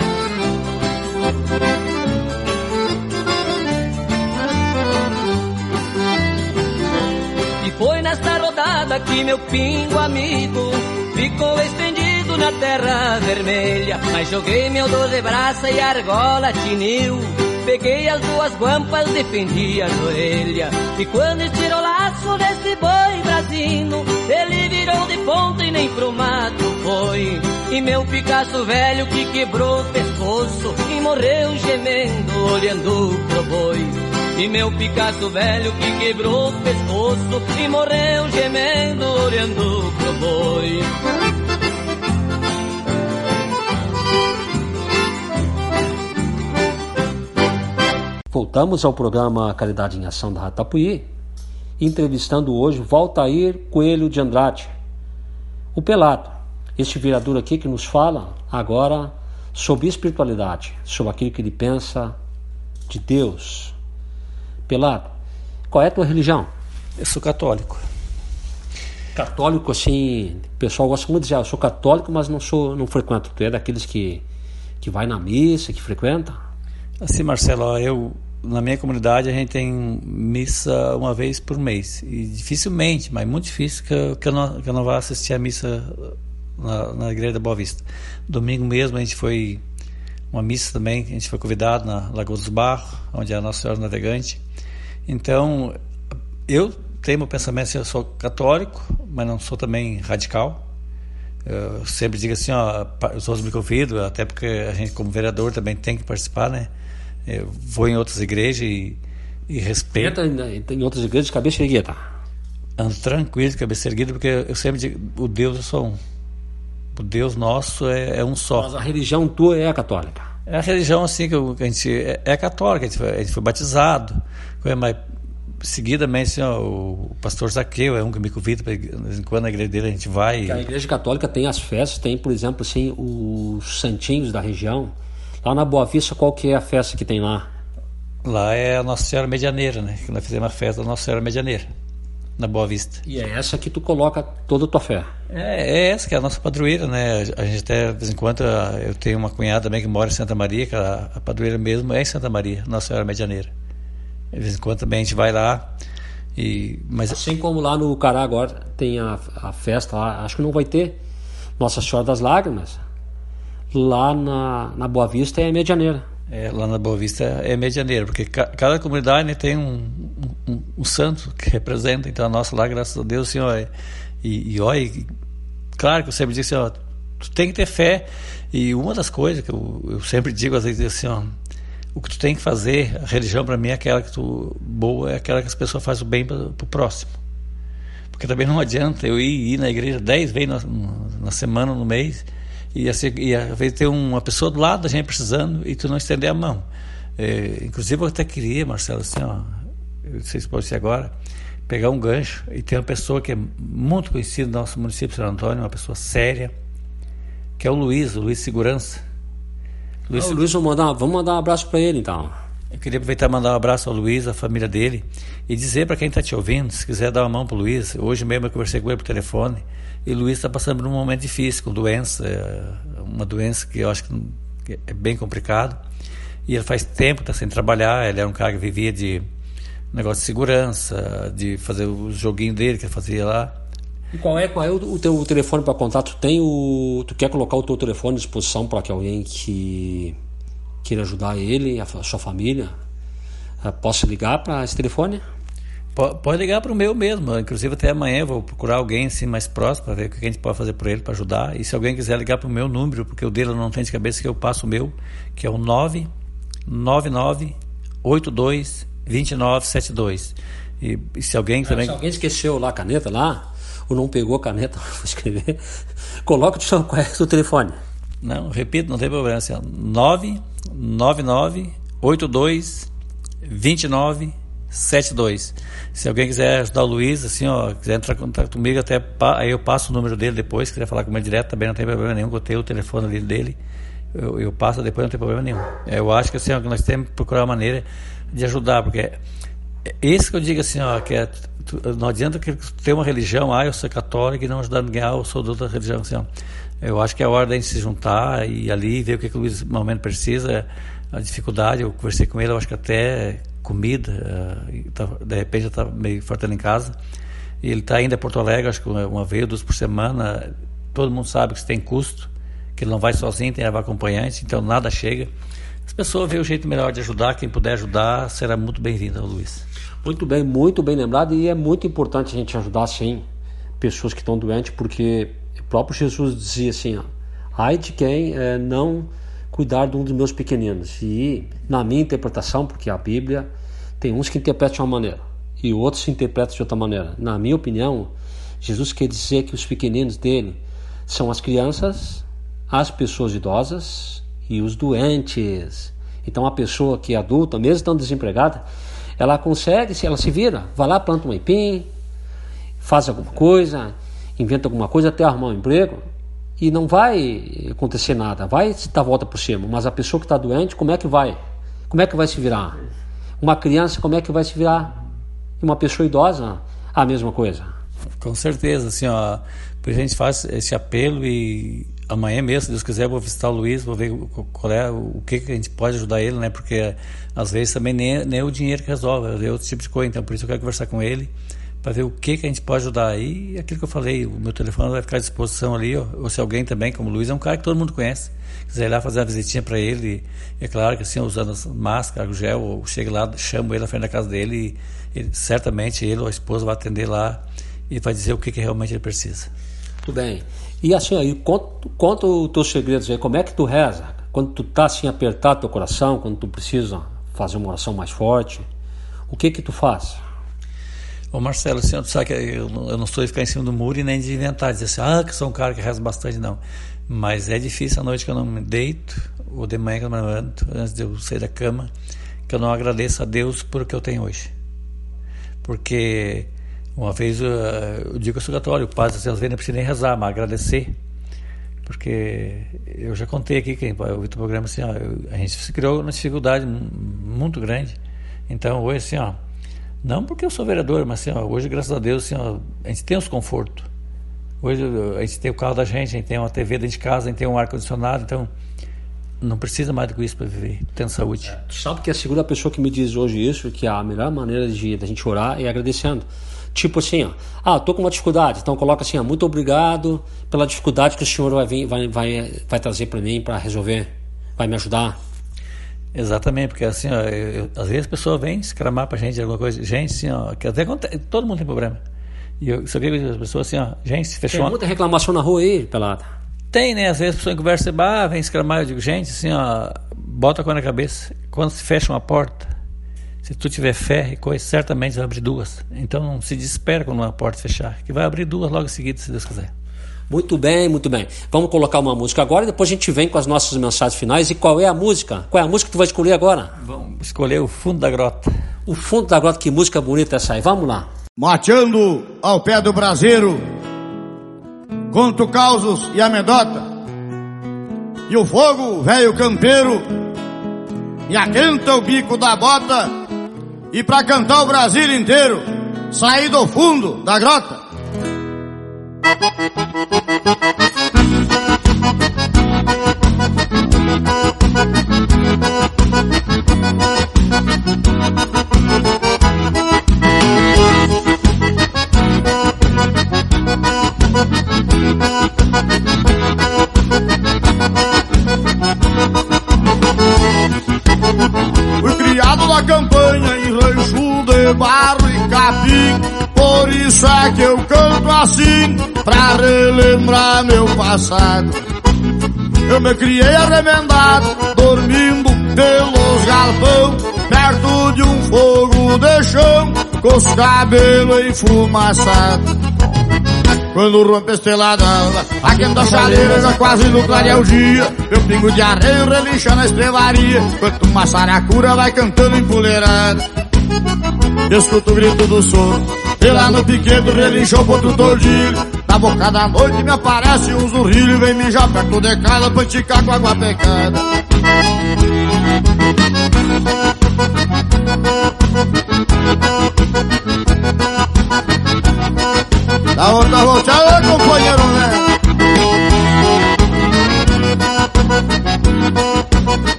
Speaker 3: Nesta rodada que meu pingo amigo ficou estendido na terra vermelha. Mas joguei meu doze braça e a argola tiniu. Peguei as duas guampas, defendi as orelhas. E quando estirou o laço desse boi brasino, ele virou de ponta e nem pro mato foi. E meu Picasso velho que quebrou o pescoço e morreu gemendo, olhando pro boi. E meu Picasso velho que quebrou o pescoço e morreu gemendo, olhando pro boi.
Speaker 1: Voltamos ao programa Caridade em Ação da Ratapuí, entrevistando hoje Valtair Coelho de Andrade, o Pelado, este virador aqui que nos fala agora sobre espiritualidade, sobre aquilo que ele pensa de Deus, Pelado, qual é a tua religião?
Speaker 2: Eu sou católico.
Speaker 1: Católico, assim, o pessoal gosta muito de dizer, ah, eu sou católico, mas não sou, não frequento. Tu é daqueles que, que vai na missa, que frequenta?
Speaker 2: Assim, Marcelo, eu na minha comunidade a gente tem missa uma vez por mês e dificilmente, mas muito difícil que eu, que eu, não, que eu não vá assistir a missa na, na igreja da Boa Vista. Domingo mesmo a gente foi uma missa também, a gente foi convidado na Lagoa dos Barros, onde é a Nossa Senhora Navegante. Então, eu tenho meu pensamento assim, eu sou católico, mas não sou também radical. Eu sempre digo assim, ó, os outros me convidam, até porque a gente como vereador também tem que participar, né? Eu vou em outras igrejas e, e respeito.
Speaker 1: Entra em outras igrejas de cabeça erguida.
Speaker 2: Ando tranquilo, de cabeça erguida, porque eu sempre digo, o Deus é só um. O Deus nosso é, é um só.
Speaker 1: Mas a religião tua é a católica?
Speaker 2: É a religião assim que a gente é, é católica, a gente, foi, a gente foi batizado, mas seguidamente assim, ó, o pastor Zaqueu é um que me convida de vez em quando na igreja dele a gente vai.
Speaker 1: A igreja católica tem as festas, tem por exemplo assim os santinhos da região. Lá na Boa Vista qual que é a festa que tem lá?
Speaker 2: Lá é a Nossa Senhora Medianeira, né? Que nós fizemos a festa da Nossa Senhora Medianeira na Boa Vista.
Speaker 1: E é essa que tu coloca toda a tua fé?
Speaker 2: É, é essa que é a nossa padroeira, né? A gente até, de vez em quando, eu tenho uma cunhada também que mora em Santa Maria, que a, a padroeira mesmo é em Santa Maria, Nossa Senhora Medianeira. De vez em quando também a gente vai lá. E, mas...
Speaker 1: Assim como lá no Cará agora tem a, a festa lá, acho que não vai ter Nossa Senhora das Lágrimas. Lá na, na Boa Vista é Medianeira.
Speaker 2: É, lá na Boa Vista é medianeira, porque ca cada comunidade né, tem um, um, um, santo que representa, então a nossa lá, graças a Deus, assim, ó, e, e claro que eu sempre digo assim, ó, tu tem que ter fé, e uma das coisas que eu, eu sempre digo às vezes assim, ó, o que tu tem que fazer, a religião para mim é aquela que tu, boa, é aquela que as pessoas fazem o bem para o próximo. Porque também não adianta eu ir, ir na igreja dez vezes na, na semana, no mês, e, assim, e às vezes ter uma pessoa do lado da gente precisando e tu não estender a mão. É, inclusive eu até queria, Marcelo, assim, ó, não sei se pode ser agora, pegar um gancho e ter uma pessoa que é muito conhecida no nosso município de São Antônio, uma pessoa séria, que é o Luiz, o Luiz Segurança.
Speaker 1: Luiz, ah, o Luiz, vamos mandar, vamos mandar um abraço para ele então.
Speaker 2: Eu queria aproveitar e mandar um abraço ao Luiz, à família dele, e dizer para quem está te ouvindo, se quiser dar uma mão para o Luiz, hoje mesmo eu conversei com ele por telefone, e o Luiz está passando por um momento difícil, com doença, uma doença que eu acho que é bem complicado. E ele faz tempo está sem trabalhar, ele é um cara que vivia de negócio de segurança, de fazer o joguinho dele que ele fazia lá.
Speaker 1: E qual é, qual é o, teu telefone para contato? Tem o, tu quer colocar o teu telefone à disposição para que alguém que queira ajudar ele, a sua família, eh, possa ligar para esse telefone?
Speaker 2: Pode ligar para o meu mesmo. Inclusive, até amanhã eu vou procurar alguém assim, mais próximo para ver o que a gente pode fazer por ele, para ajudar. E se alguém quiser ligar para o meu número, porque o dele não tem de cabeça, que eu passo o meu, que é o 999 82 2972. E, e se alguém
Speaker 1: é,
Speaker 2: também.
Speaker 1: Se alguém esqueceu lá a caneta lá, ou não pegou a caneta para escrever, coloca o é telefone.
Speaker 2: Não, repito, não tem problema. Assim, 999 82 29 72. Se alguém quiser ajudar o Luiz, assim, ó, quiser entrar em contato comigo, até aí eu passo o número dele depois, quiser falar com ele direto, também não tem problema nenhum, eu tenho o telefone ali dele, eu, eu passo depois, não tem problema nenhum. Eu acho que assim, ó, nós temos que procurar uma maneira de ajudar, porque é isso que eu digo assim, ó, que é, não adianta que ter uma religião, ah, eu sou católico e não ajudar ninguém, ah, eu sou de outra religião, assim, ó. Eu acho que é hora de se juntar e ali ver o que, que o Luiz momento precisa, a dificuldade, eu conversei com ele, eu acho que até comida, uh, tá, de repente já está meio fartando em casa. E ele está ainda em Porto Alegre, acho que uma, vez, duas por semana. Todo mundo sabe que isso tem custo, que ele não vai sozinho, tem levar acompanhante, então nada chega. As pessoas veem o jeito melhor de ajudar, quem puder ajudar será muito bem-vindo, Luiz.
Speaker 1: Muito bem, muito bem lembrado e é muito importante a gente ajudar sim pessoas que estão doentes, porque o próprio Jesus dizia assim, ó, ai de quem é, não cuidar de um dos meus pequeninos. E, na minha interpretação, porque a Bíblia tem uns que interpretam de uma maneira e outros interpretam de outra maneira. Na minha opinião, Jesus quer dizer que os pequeninos dele são as crianças, as pessoas idosas e os doentes. Então, a pessoa que é adulta, mesmo estando desempregada, ela consegue, ela se vira, vai lá, planta um aipim, faz alguma coisa, inventa alguma coisa até arrumar um emprego e não vai acontecer nada, vai dar volta por cima, mas a pessoa que está doente, como é que vai? Como é que vai se virar? Uma criança, como é que vai se virar? E uma pessoa idosa, a mesma coisa.
Speaker 2: Com certeza, assim, ó, a gente faz esse apelo e amanhã mesmo, se Deus quiser, vou visitar o Luiz, vou ver qual é, o que, que a gente pode ajudar ele, né? Porque às vezes também nem, nem é o dinheiro que resolve, é outro tipo de coisa, então por isso eu quero conversar com ele para ver o que, que a gente pode ajudar. aí aquilo que eu falei, o meu telefone vai ficar à disposição ali, ou, ou se alguém também, como o Luiz, é um cara que todo mundo conhece, quiser ir lá fazer uma visitinha para ele, é claro que assim, usando máscara, gel, ou chega lá, chamo ele na frente da casa dele, e ele, certamente ele ou a esposa vai atender lá e vai dizer o que, que realmente ele precisa.
Speaker 1: Tudo bem. E assim, aí, conta, conta os teus segredos aí, como é que tu reza? Quando tu tá assim apertado teu coração, quando tu precisa fazer uma oração mais forte, o que que tu faz?
Speaker 2: Ô Marcelo, tu sabe que eu, eu não sou de ficar em cima do muro e nem de inventar, dizer assim, ah, que sou um cara que reza bastante, não. Mas é difícil a noite que eu não me deito, ou de manhã que eu não me levanto, antes de eu sair da cama, que eu não agradeço a Deus por o que eu tenho hoje. Porque uma vez eu, eu digo sou católico, o padre, às vezes não precisa nem rezar, mas agradecer. Porque eu já contei aqui, quem eu vi o programa assim, ó, a gente se criou uma dificuldade muito grande. Então hoje assim, ó, não porque eu sou vereador, mas assim, ó, hoje, graças a Deus, assim, ó, a gente tem os confortos. Hoje a gente tem o carro da gente, a gente tem uma TV dentro de casa, a gente tem um ar-condicionado, então não precisa mais do que isso para viver, tendo saúde. É,
Speaker 1: tu sabe que a segunda pessoa que me diz hoje isso, que a melhor maneira de a gente orar é agradecendo. Tipo assim, ó, ah, tô com uma dificuldade, então coloca assim, ó, muito obrigado pela dificuldade que o senhor vai, vir, vai, vai, vai trazer para mim para resolver, vai me ajudar.
Speaker 2: Exatamente, porque assim, ó, eu, às vezes a pessoa vem escramar pra gente alguma coisa. Gente, assim, ó, que até acontece, todo mundo tem problema. E eu só que as pessoas assim, ó, gente, se fechou.
Speaker 1: Tem muita reclamação na rua aí, pelada.
Speaker 2: Tem, né? Às vezes a pessoa conversa, ah, vem escramar, eu digo, gente, assim, ó, bota a coisa na cabeça. Quando se fecha uma porta, se tu tiver fé e coisa, certamente vai abrir duas. Então não se desespera quando uma porta fechar, que vai abrir duas logo em seguida, se Deus quiser.
Speaker 1: Muito bem, muito bem. Vamos colocar uma música agora e depois a gente vem com as nossas mensagens finais. E qual é a música? Qual é a música que tu vai escolher agora?
Speaker 2: Vamos escolher o Fundo da Grota.
Speaker 1: O Fundo da Grota, que música bonita essa aí. Vamos lá.
Speaker 6: Mateando ao pé do braseiro, conto causos e amedota, e o fogo, velho campeiro, me aquenta o bico da bota, e pra cantar o Brasil inteiro, saí do fundo da grota. Thank you. Isso é que eu canto assim Pra relembrar meu passado. Eu me criei arremendado Dormindo pelos galpão Perto de um fogo de chão Com os cabelos enfumaçados. Quando rompe a estrelada a chaleira, já quase no clarear o dia. Meu pingo de areia relincha na estrevaria Enquanto uma saracura vai cantando empoleirada Escuto o grito do sono E lá no piquedo relincha o potro tordilho Na boca da noite me aparece um zurrilho Vem mijar perto de casa pra enticar com água pecada. Da outra volteada,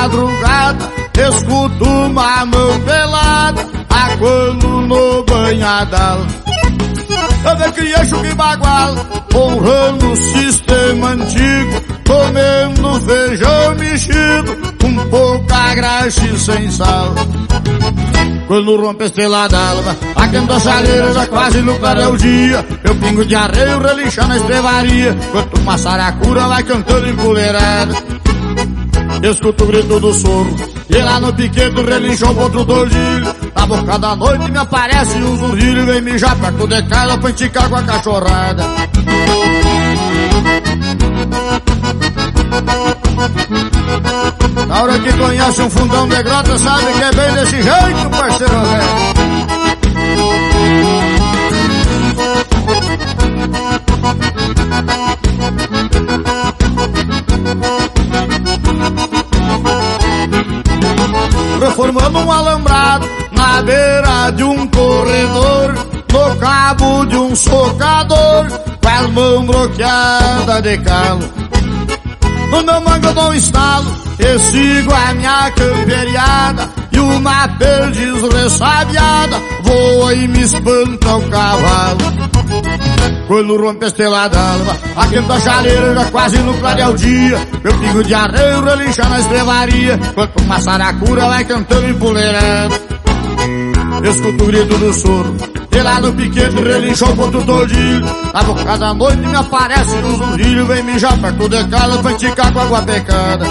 Speaker 6: madrugada Escuto uma mão pelada aguando no banhadal. Eu me criei chuque bagual honrando o sistema antigo Comendo feijão mexido com pouca graxa sem sal. Quando rompe a estrela d'alva Aquenta a chaleira já quase no clareio o dia. Eu pingo de areia relincha na estrevaria Enquanto uma saracura vai cantando empoleirada Escuto o grito do soro E lá no piquete relincha o outro tordilho Na boca da noite me aparece um zurrilho Vem mijar perto de casa pra enticar com a cachorrada. Na hora que conhece um fundão de grota Sabe que é bem desse jeito, parceiro velho Reformando um alambrado Na beira de um corredor No cabo de um socador Com as mãos bloqueadas de calo no meu mango dou um estalo Eu sigo a minha camperiada E uma perdiz ressabiada Voa e me espanta o cavalo. Quando rompe a estrela d'alva a chaleira já quase no clarear o dia Meu pingo de areia relincha na estrevaria Enquanto uma saracura vai cantando empoleirando Escuto o grito do soro E lá no piquete relinchou contra o tordilho Na boca da noite me aparece um zurrilho Vem mijar perto de casa pra enticar com água pecada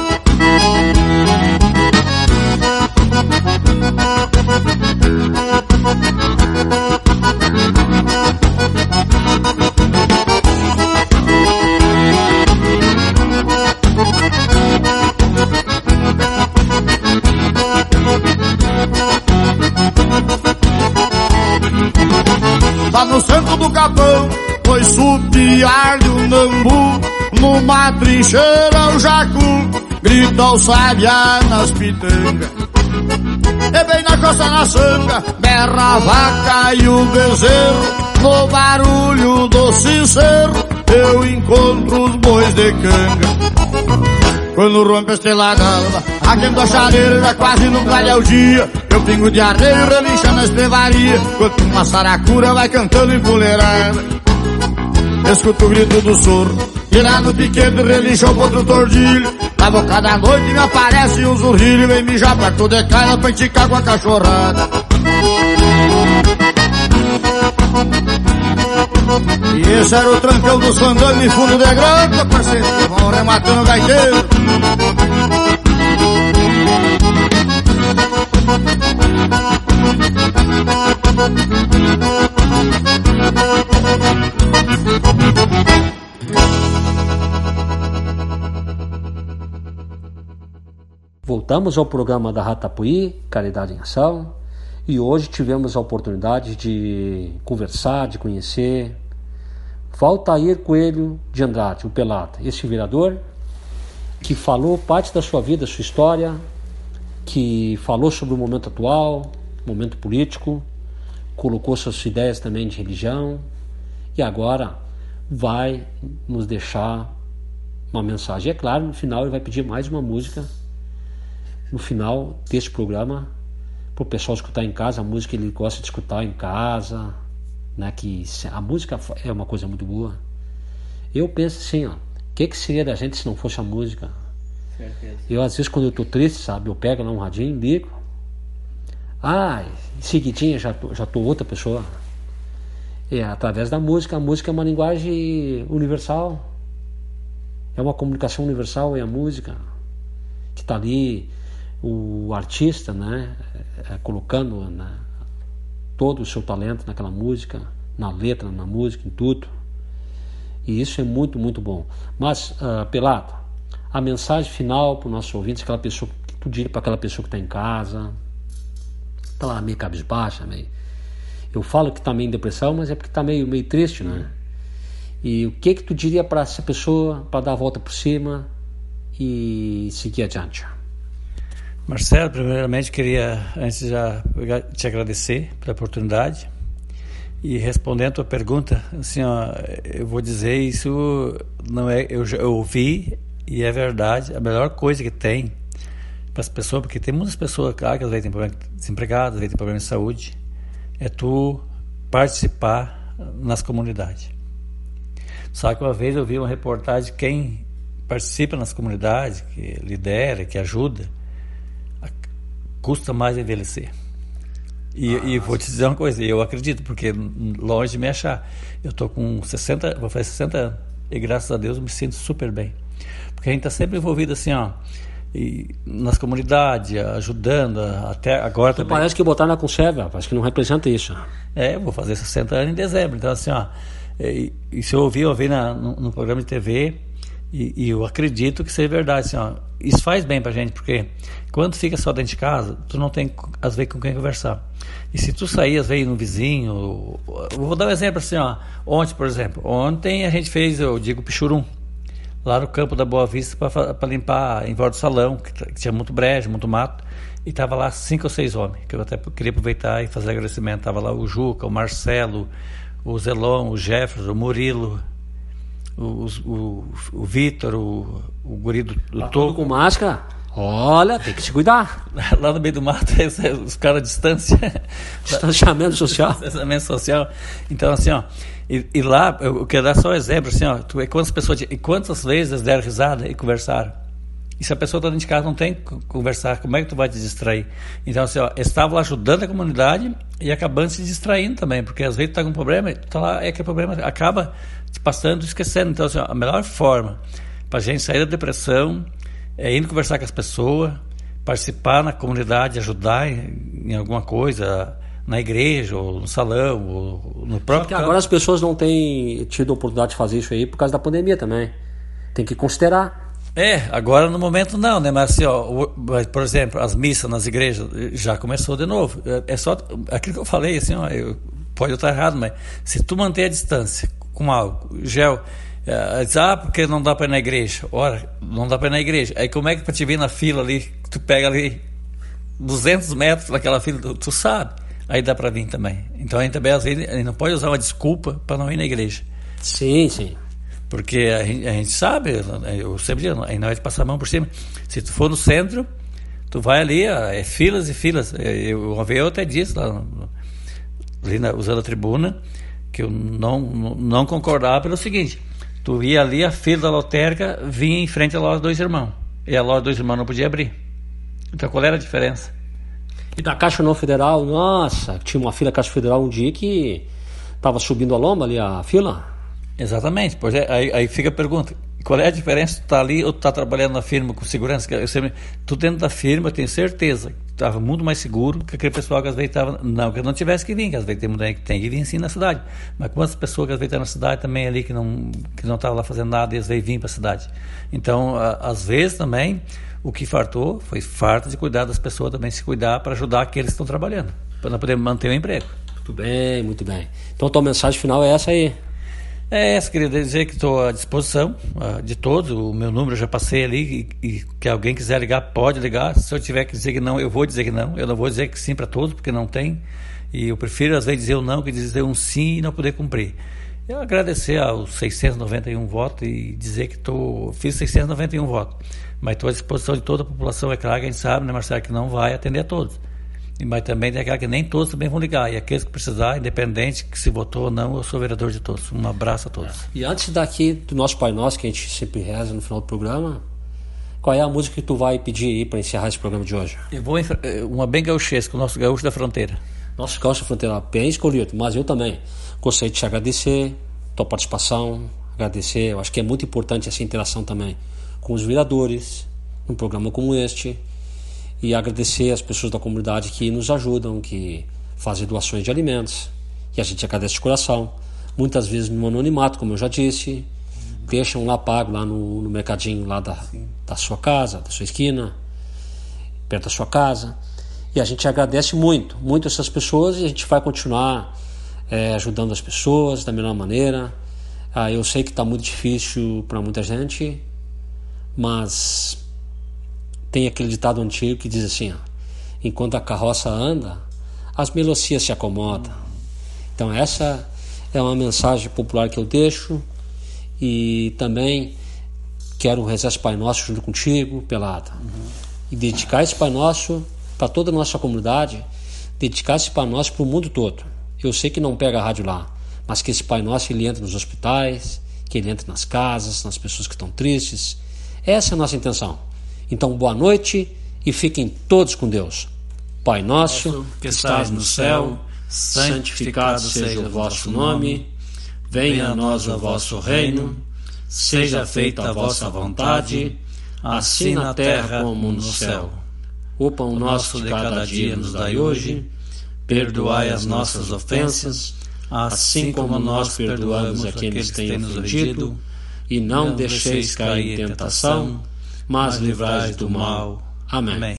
Speaker 6: Lá no centro do capão Foi supiar de um nambu. Numa trincheira o jacu Grita o sabiá nas pitangas. E bem na costa na sanga Berra a vaca e o bezerro. No barulho do sincero Eu encontro os bois de canga quando rompe a estrela d'alva a chaleira já quase não clareia o dia. Eu pingo de areia relincha na estrevaria. Enquanto uma saracura vai cantando empoleirada Escuto o grito do soro E lá no piquete relincha o outro tordilho. Na boca da noite me aparece um zurrilho Vem mijar perto de casa pra enticar com a cachorrada E esse era o trancão dos fandangos em fundo de grota, parceiro. Vão rematando o gaiteiro.
Speaker 1: Voltamos ao programa da Ratapuí, Caridade em Ação, e hoje tivemos a oportunidade de conversar, de conhecer Valtair Coelho de Andrade, o Pelata, este vereador que falou parte da sua vida, sua história, que falou sobre o momento atual, momento político, colocou suas ideias também de religião e agora vai nos deixar uma mensagem. É claro, no final ele vai pedir mais uma música no final deste programa para o pessoal escutar em casa, a música que ele gosta de escutar em casa, né? Que a música é uma coisa muito boa. Eu penso assim, ó, o que, que seria da gente se não fosse a música? Certeza. Eu às vezes quando eu tô triste, sabe, eu pego lá um radinho, ligo. Ah, em seguidinha já tô, já tô outra pessoa. É através da música. A música é uma linguagem universal. É uma comunicação universal, é a música que está ali o artista, né, é, colocando né, todo o seu talento naquela música, na letra, na música, em tudo. E isso é muito, muito bom. Mas, uh, Pelado, a mensagem final para o nosso ouvinte, aquela pessoa que tu diria para aquela pessoa que está em casa, está lá meio cabisbaixa, meio. Eu falo que está meio em depressão, mas é porque está meio, meio triste, né? E o que que tu diria para essa pessoa para dar a volta por cima e seguir adiante?
Speaker 2: Marcelo, primeiramente queria, antes já te agradecer pela oportunidade e respondendo a tua pergunta, assim, ó, eu vou dizer isso não é, eu ouvi e é verdade, a melhor coisa que tem para as pessoas, porque tem muitas pessoas, claro, que às vezes têm problemas desempregadas, às vezes têm problemas de saúde, é tu participar nas comunidades. Só que uma vez eu vi uma reportagem quem participa nas comunidades, que lidera, que ajuda, custa mais envelhecer. E, e, vou te dizer uma coisa, eu acredito, porque longe de me achar. Eu estou com 60, vou fazer 60 anos, e graças a Deus eu me sinto super bem. Porque a gente está sempre envolvido assim, ó, e nas comunidades, ajudando, até agora
Speaker 1: também. Parece que botar na conserva, acho que não representa isso.
Speaker 2: É, vou fazer 60 anos em dezembro, então assim, ó, e, e se eu ouvir, eu ouvi na, no, no programa de TV, e, e, eu acredito que seja verdade, assim, ó, isso faz bem pra gente, porque quando fica só dentro de casa, tu não tem às vezes com quem conversar. E se tu sair às vezes no vizinho, vou dar um exemplo assim, ó, ontem, por exemplo, ontem a gente fez, eu digo, pichurum, lá no campo da Boa Vista para limpar em volta do salão, que, que, tinha muito brejo, muito mato, e tava lá cinco ou seis homens, que eu até queria aproveitar e fazer agradecimento. Tava lá o Juca, o Marcelo, o Zelon, o Jefferson, o Murilo, o, o, o Vitor, o, o guri do, do
Speaker 1: tá com máscara? Olha, tem que se cuidar.
Speaker 2: Lá no meio do mato, os caras à distância.
Speaker 1: Distanciamento social.
Speaker 2: Distanciamento social. Então, assim, ó. E, e lá, eu quero dar só um exemplo, assim, ó. Tu, quantas pessoas, e quantas vezes deram risada e conversaram? E se a pessoa está dentro de casa não tem que conversar, como é que tu vai te distrair? Então, assim, ó, estavam ajudando a comunidade e acabando se distraindo também, porque às vezes tu tá com um problema, tu tá lá, é que o problema acaba passando, esquecendo. Então, assim, a melhor forma para a gente sair da depressão é indo conversar com as pessoas, participar na comunidade, ajudar em, em alguma coisa, na igreja, ou no salão, ou no próprio. Só
Speaker 1: agora as pessoas não têm tido a oportunidade de fazer isso aí por causa da pandemia também. Tem que considerar.
Speaker 2: É, agora no momento não, né? Mas assim, ó, por exemplo, as missas nas igrejas já começou de novo. É, é só aquilo que eu falei, assim, ó, eu, pode estar errado, mas se tu manter a distância com álcool, gel, diz, ah, porque não dá para ir na igreja. Ora, não dá para ir na igreja. Aí como é que para te vir na fila ali, tu pega ali 200 metros naquela fila, tu, tu sabe. Aí dá para vir também. Então a gente também gente não pode usar uma desculpa para não ir na igreja.
Speaker 1: Sim, sim.
Speaker 2: Porque a gente, a gente sabe, eu sempre digo, aí não é de passar a mão por cima. Se tu for no centro, tu vai ali, é filas e filas. Eu, uma vez eu até disse lá, ali na, usando a tribuna, que eu não, não concordava pelo seguinte: tu ia ali, a fila da lotérica vinha em frente à loja Dois Irmãos. E a loja Dois Irmãos não podia abrir. Então qual era a diferença?
Speaker 1: E da Caixa Não Federal, nossa, tinha uma fila Caixa Federal um dia que estava subindo a lomba ali a fila.
Speaker 2: Exatamente, pois é, aí, aí fica a pergunta, qual é a diferença? Tu tá ali ou tu tá trabalhando na firma com segurança? Eu sempre, tu dentro da firma, eu tenho certeza que estava muito mais seguro que aquele pessoal que às vezes estava. Não que não tivesse que vir, que às vezes tem gente que tem que vir sim na cidade. Mas quantas pessoas que às vezes estão na cidade também ali que não que não estavam lá fazendo nada e às vezes vêm para a cidade. Então, às vezes também, o que fartou foi farta de cuidar das pessoas também se cuidar para ajudar aqueles que estão trabalhando, para poder manter o emprego.
Speaker 1: Muito bem, muito bem. Então, a tua mensagem final é essa aí.
Speaker 2: É essa, queria dizer que estou à disposição uh, de todos. O meu número eu já passei ali e, e, que alguém quiser ligar, pode ligar. Se eu tiver que dizer que não, eu vou dizer que não. Eu não vou dizer que sim para todos, porque não tem. E eu prefiro às vezes dizer o não que dizer um sim e não poder cumprir. Eu agradecer aos 691 votos e dizer que tô, fiz 691 votos. Mas estou à disposição de toda a população. É claro que a gente sabe, né, Marcelo, que não vai atender a todos. Mas também tem aquela que nem todos também vão ligar. E aqueles que precisar, independente que se votou ou não, eu sou vereador de todos. Um abraço a todos.
Speaker 1: E antes daqui do nosso Pai Nosso, que a gente sempre reza no final do programa, qual é a música que tu vai pedir aí para encerrar esse programa de hoje?
Speaker 2: Eu vou uma bem gauchesca, o nosso gaúcho da fronteira.
Speaker 1: Nosso gaúcho da fronteira, bem escolhido, mas eu também gostaria de te agradecer tua participação, agradecer. Eu acho que é muito importante essa interação também com os vereadores, num programa como este, e agradecer as pessoas da comunidade que nos ajudam, que fazem doações de alimentos, e a gente agradece de coração. Muitas vezes no anonimato, como eu já disse, deixam lá pago lá no, no mercadinho lá da, da sua casa, da sua esquina, perto da sua casa. E a gente agradece muito, muito essas pessoas e a gente vai continuar é, ajudando as pessoas da melhor maneira. Ah, eu sei que está muito difícil para muita gente, mas tem aquele ditado antigo que diz assim: ó, enquanto a carroça anda, as melancias se acomodam. Então, essa é uma mensagem popular que eu deixo e também quero rezar esse Pai Nosso junto contigo, Pelada, uhum. e dedicar esse Pai Nosso para toda a nossa comunidade, dedicar esse Pai Nosso para o mundo todo. Eu sei que não pega a rádio lá, mas que esse Pai Nosso ele entre nos hospitais, que ele entre nas casas, nas pessoas que estão tristes. Essa é a nossa intenção. Então, boa noite e fiquem todos com Deus. Pai nosso, que estás no céu, santificado seja o vosso nome, venha a nós o vosso reino, seja feita a vossa vontade, assim na terra como no céu. O pão nosso de cada dia nos dai hoje. Perdoai as nossas ofensas, assim como nós perdoamos a quem nos tem ofendido, e não deixeis cair em tentação, mas livrai do mal. Amém.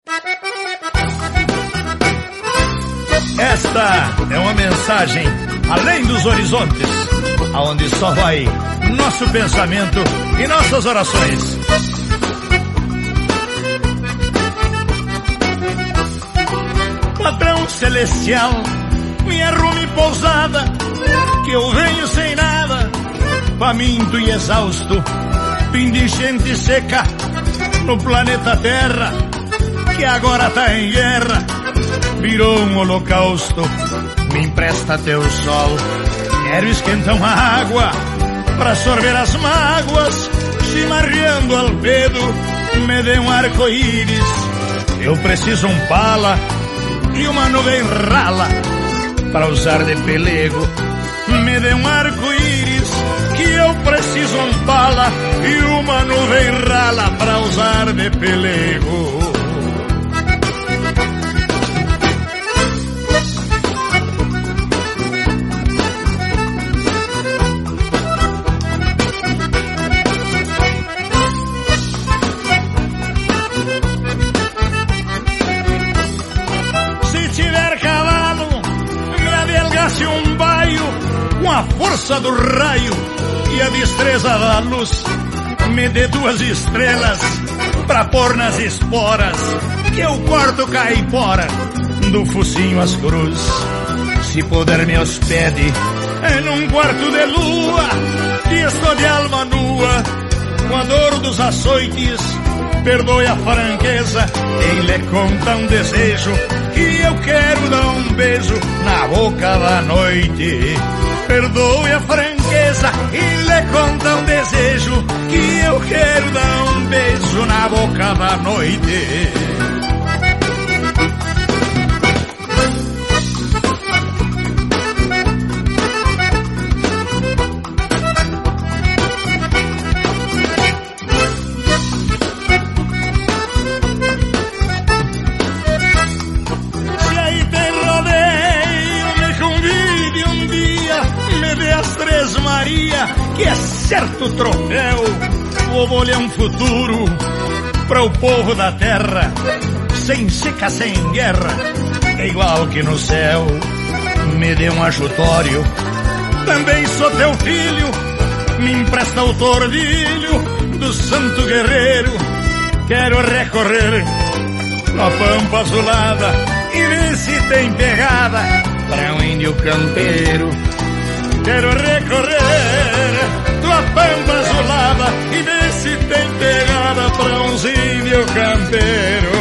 Speaker 7: Esta é uma mensagem além dos horizontes, aonde só vai nosso pensamento e nossas orações. Padrão celestial, me arrume pousada, que eu venho sem nada, faminto e exausto, fim de gente seca no planeta Terra, que agora tá em guerra, virou um holocausto. Me empresta teu sol, quero esquentar uma água, pra sorver as mágoas, chimarreando albedo, me dê um arco-íris, eu preciso um pala e uma nuvem rala para usar de pelego. Me dê um arco-íris que eu preciso um bala e uma nuvem rala para usar de pelego. força do raio e a destreza da luz. Me dê duas estrelas pra pôr nas esporas, que eu corto caipora do focinho às cruz. Se puder me hospede em um quarto de lua, que estou de alma nua, com a dor dos açoites, perdoe a franqueza, quem lhe conta um desejo, que eu quero dar um beijo na boca da noite perdoe a franqueza e lhe conta um desejo que eu quero dar um beijo na boca da noite. Um futuro para o povo da terra, sem seca, sem guerra, é igual que no céu. Me dê um ajutório, também sou teu filho, me empresta o tordilho do santo guerreiro. Quero recorrer na pampa azulada e ver se tem pegada para um índio campeiro
Speaker 8: quero recorrer tua pampa azulada e ver se tem pegada pra uns índio campeiro.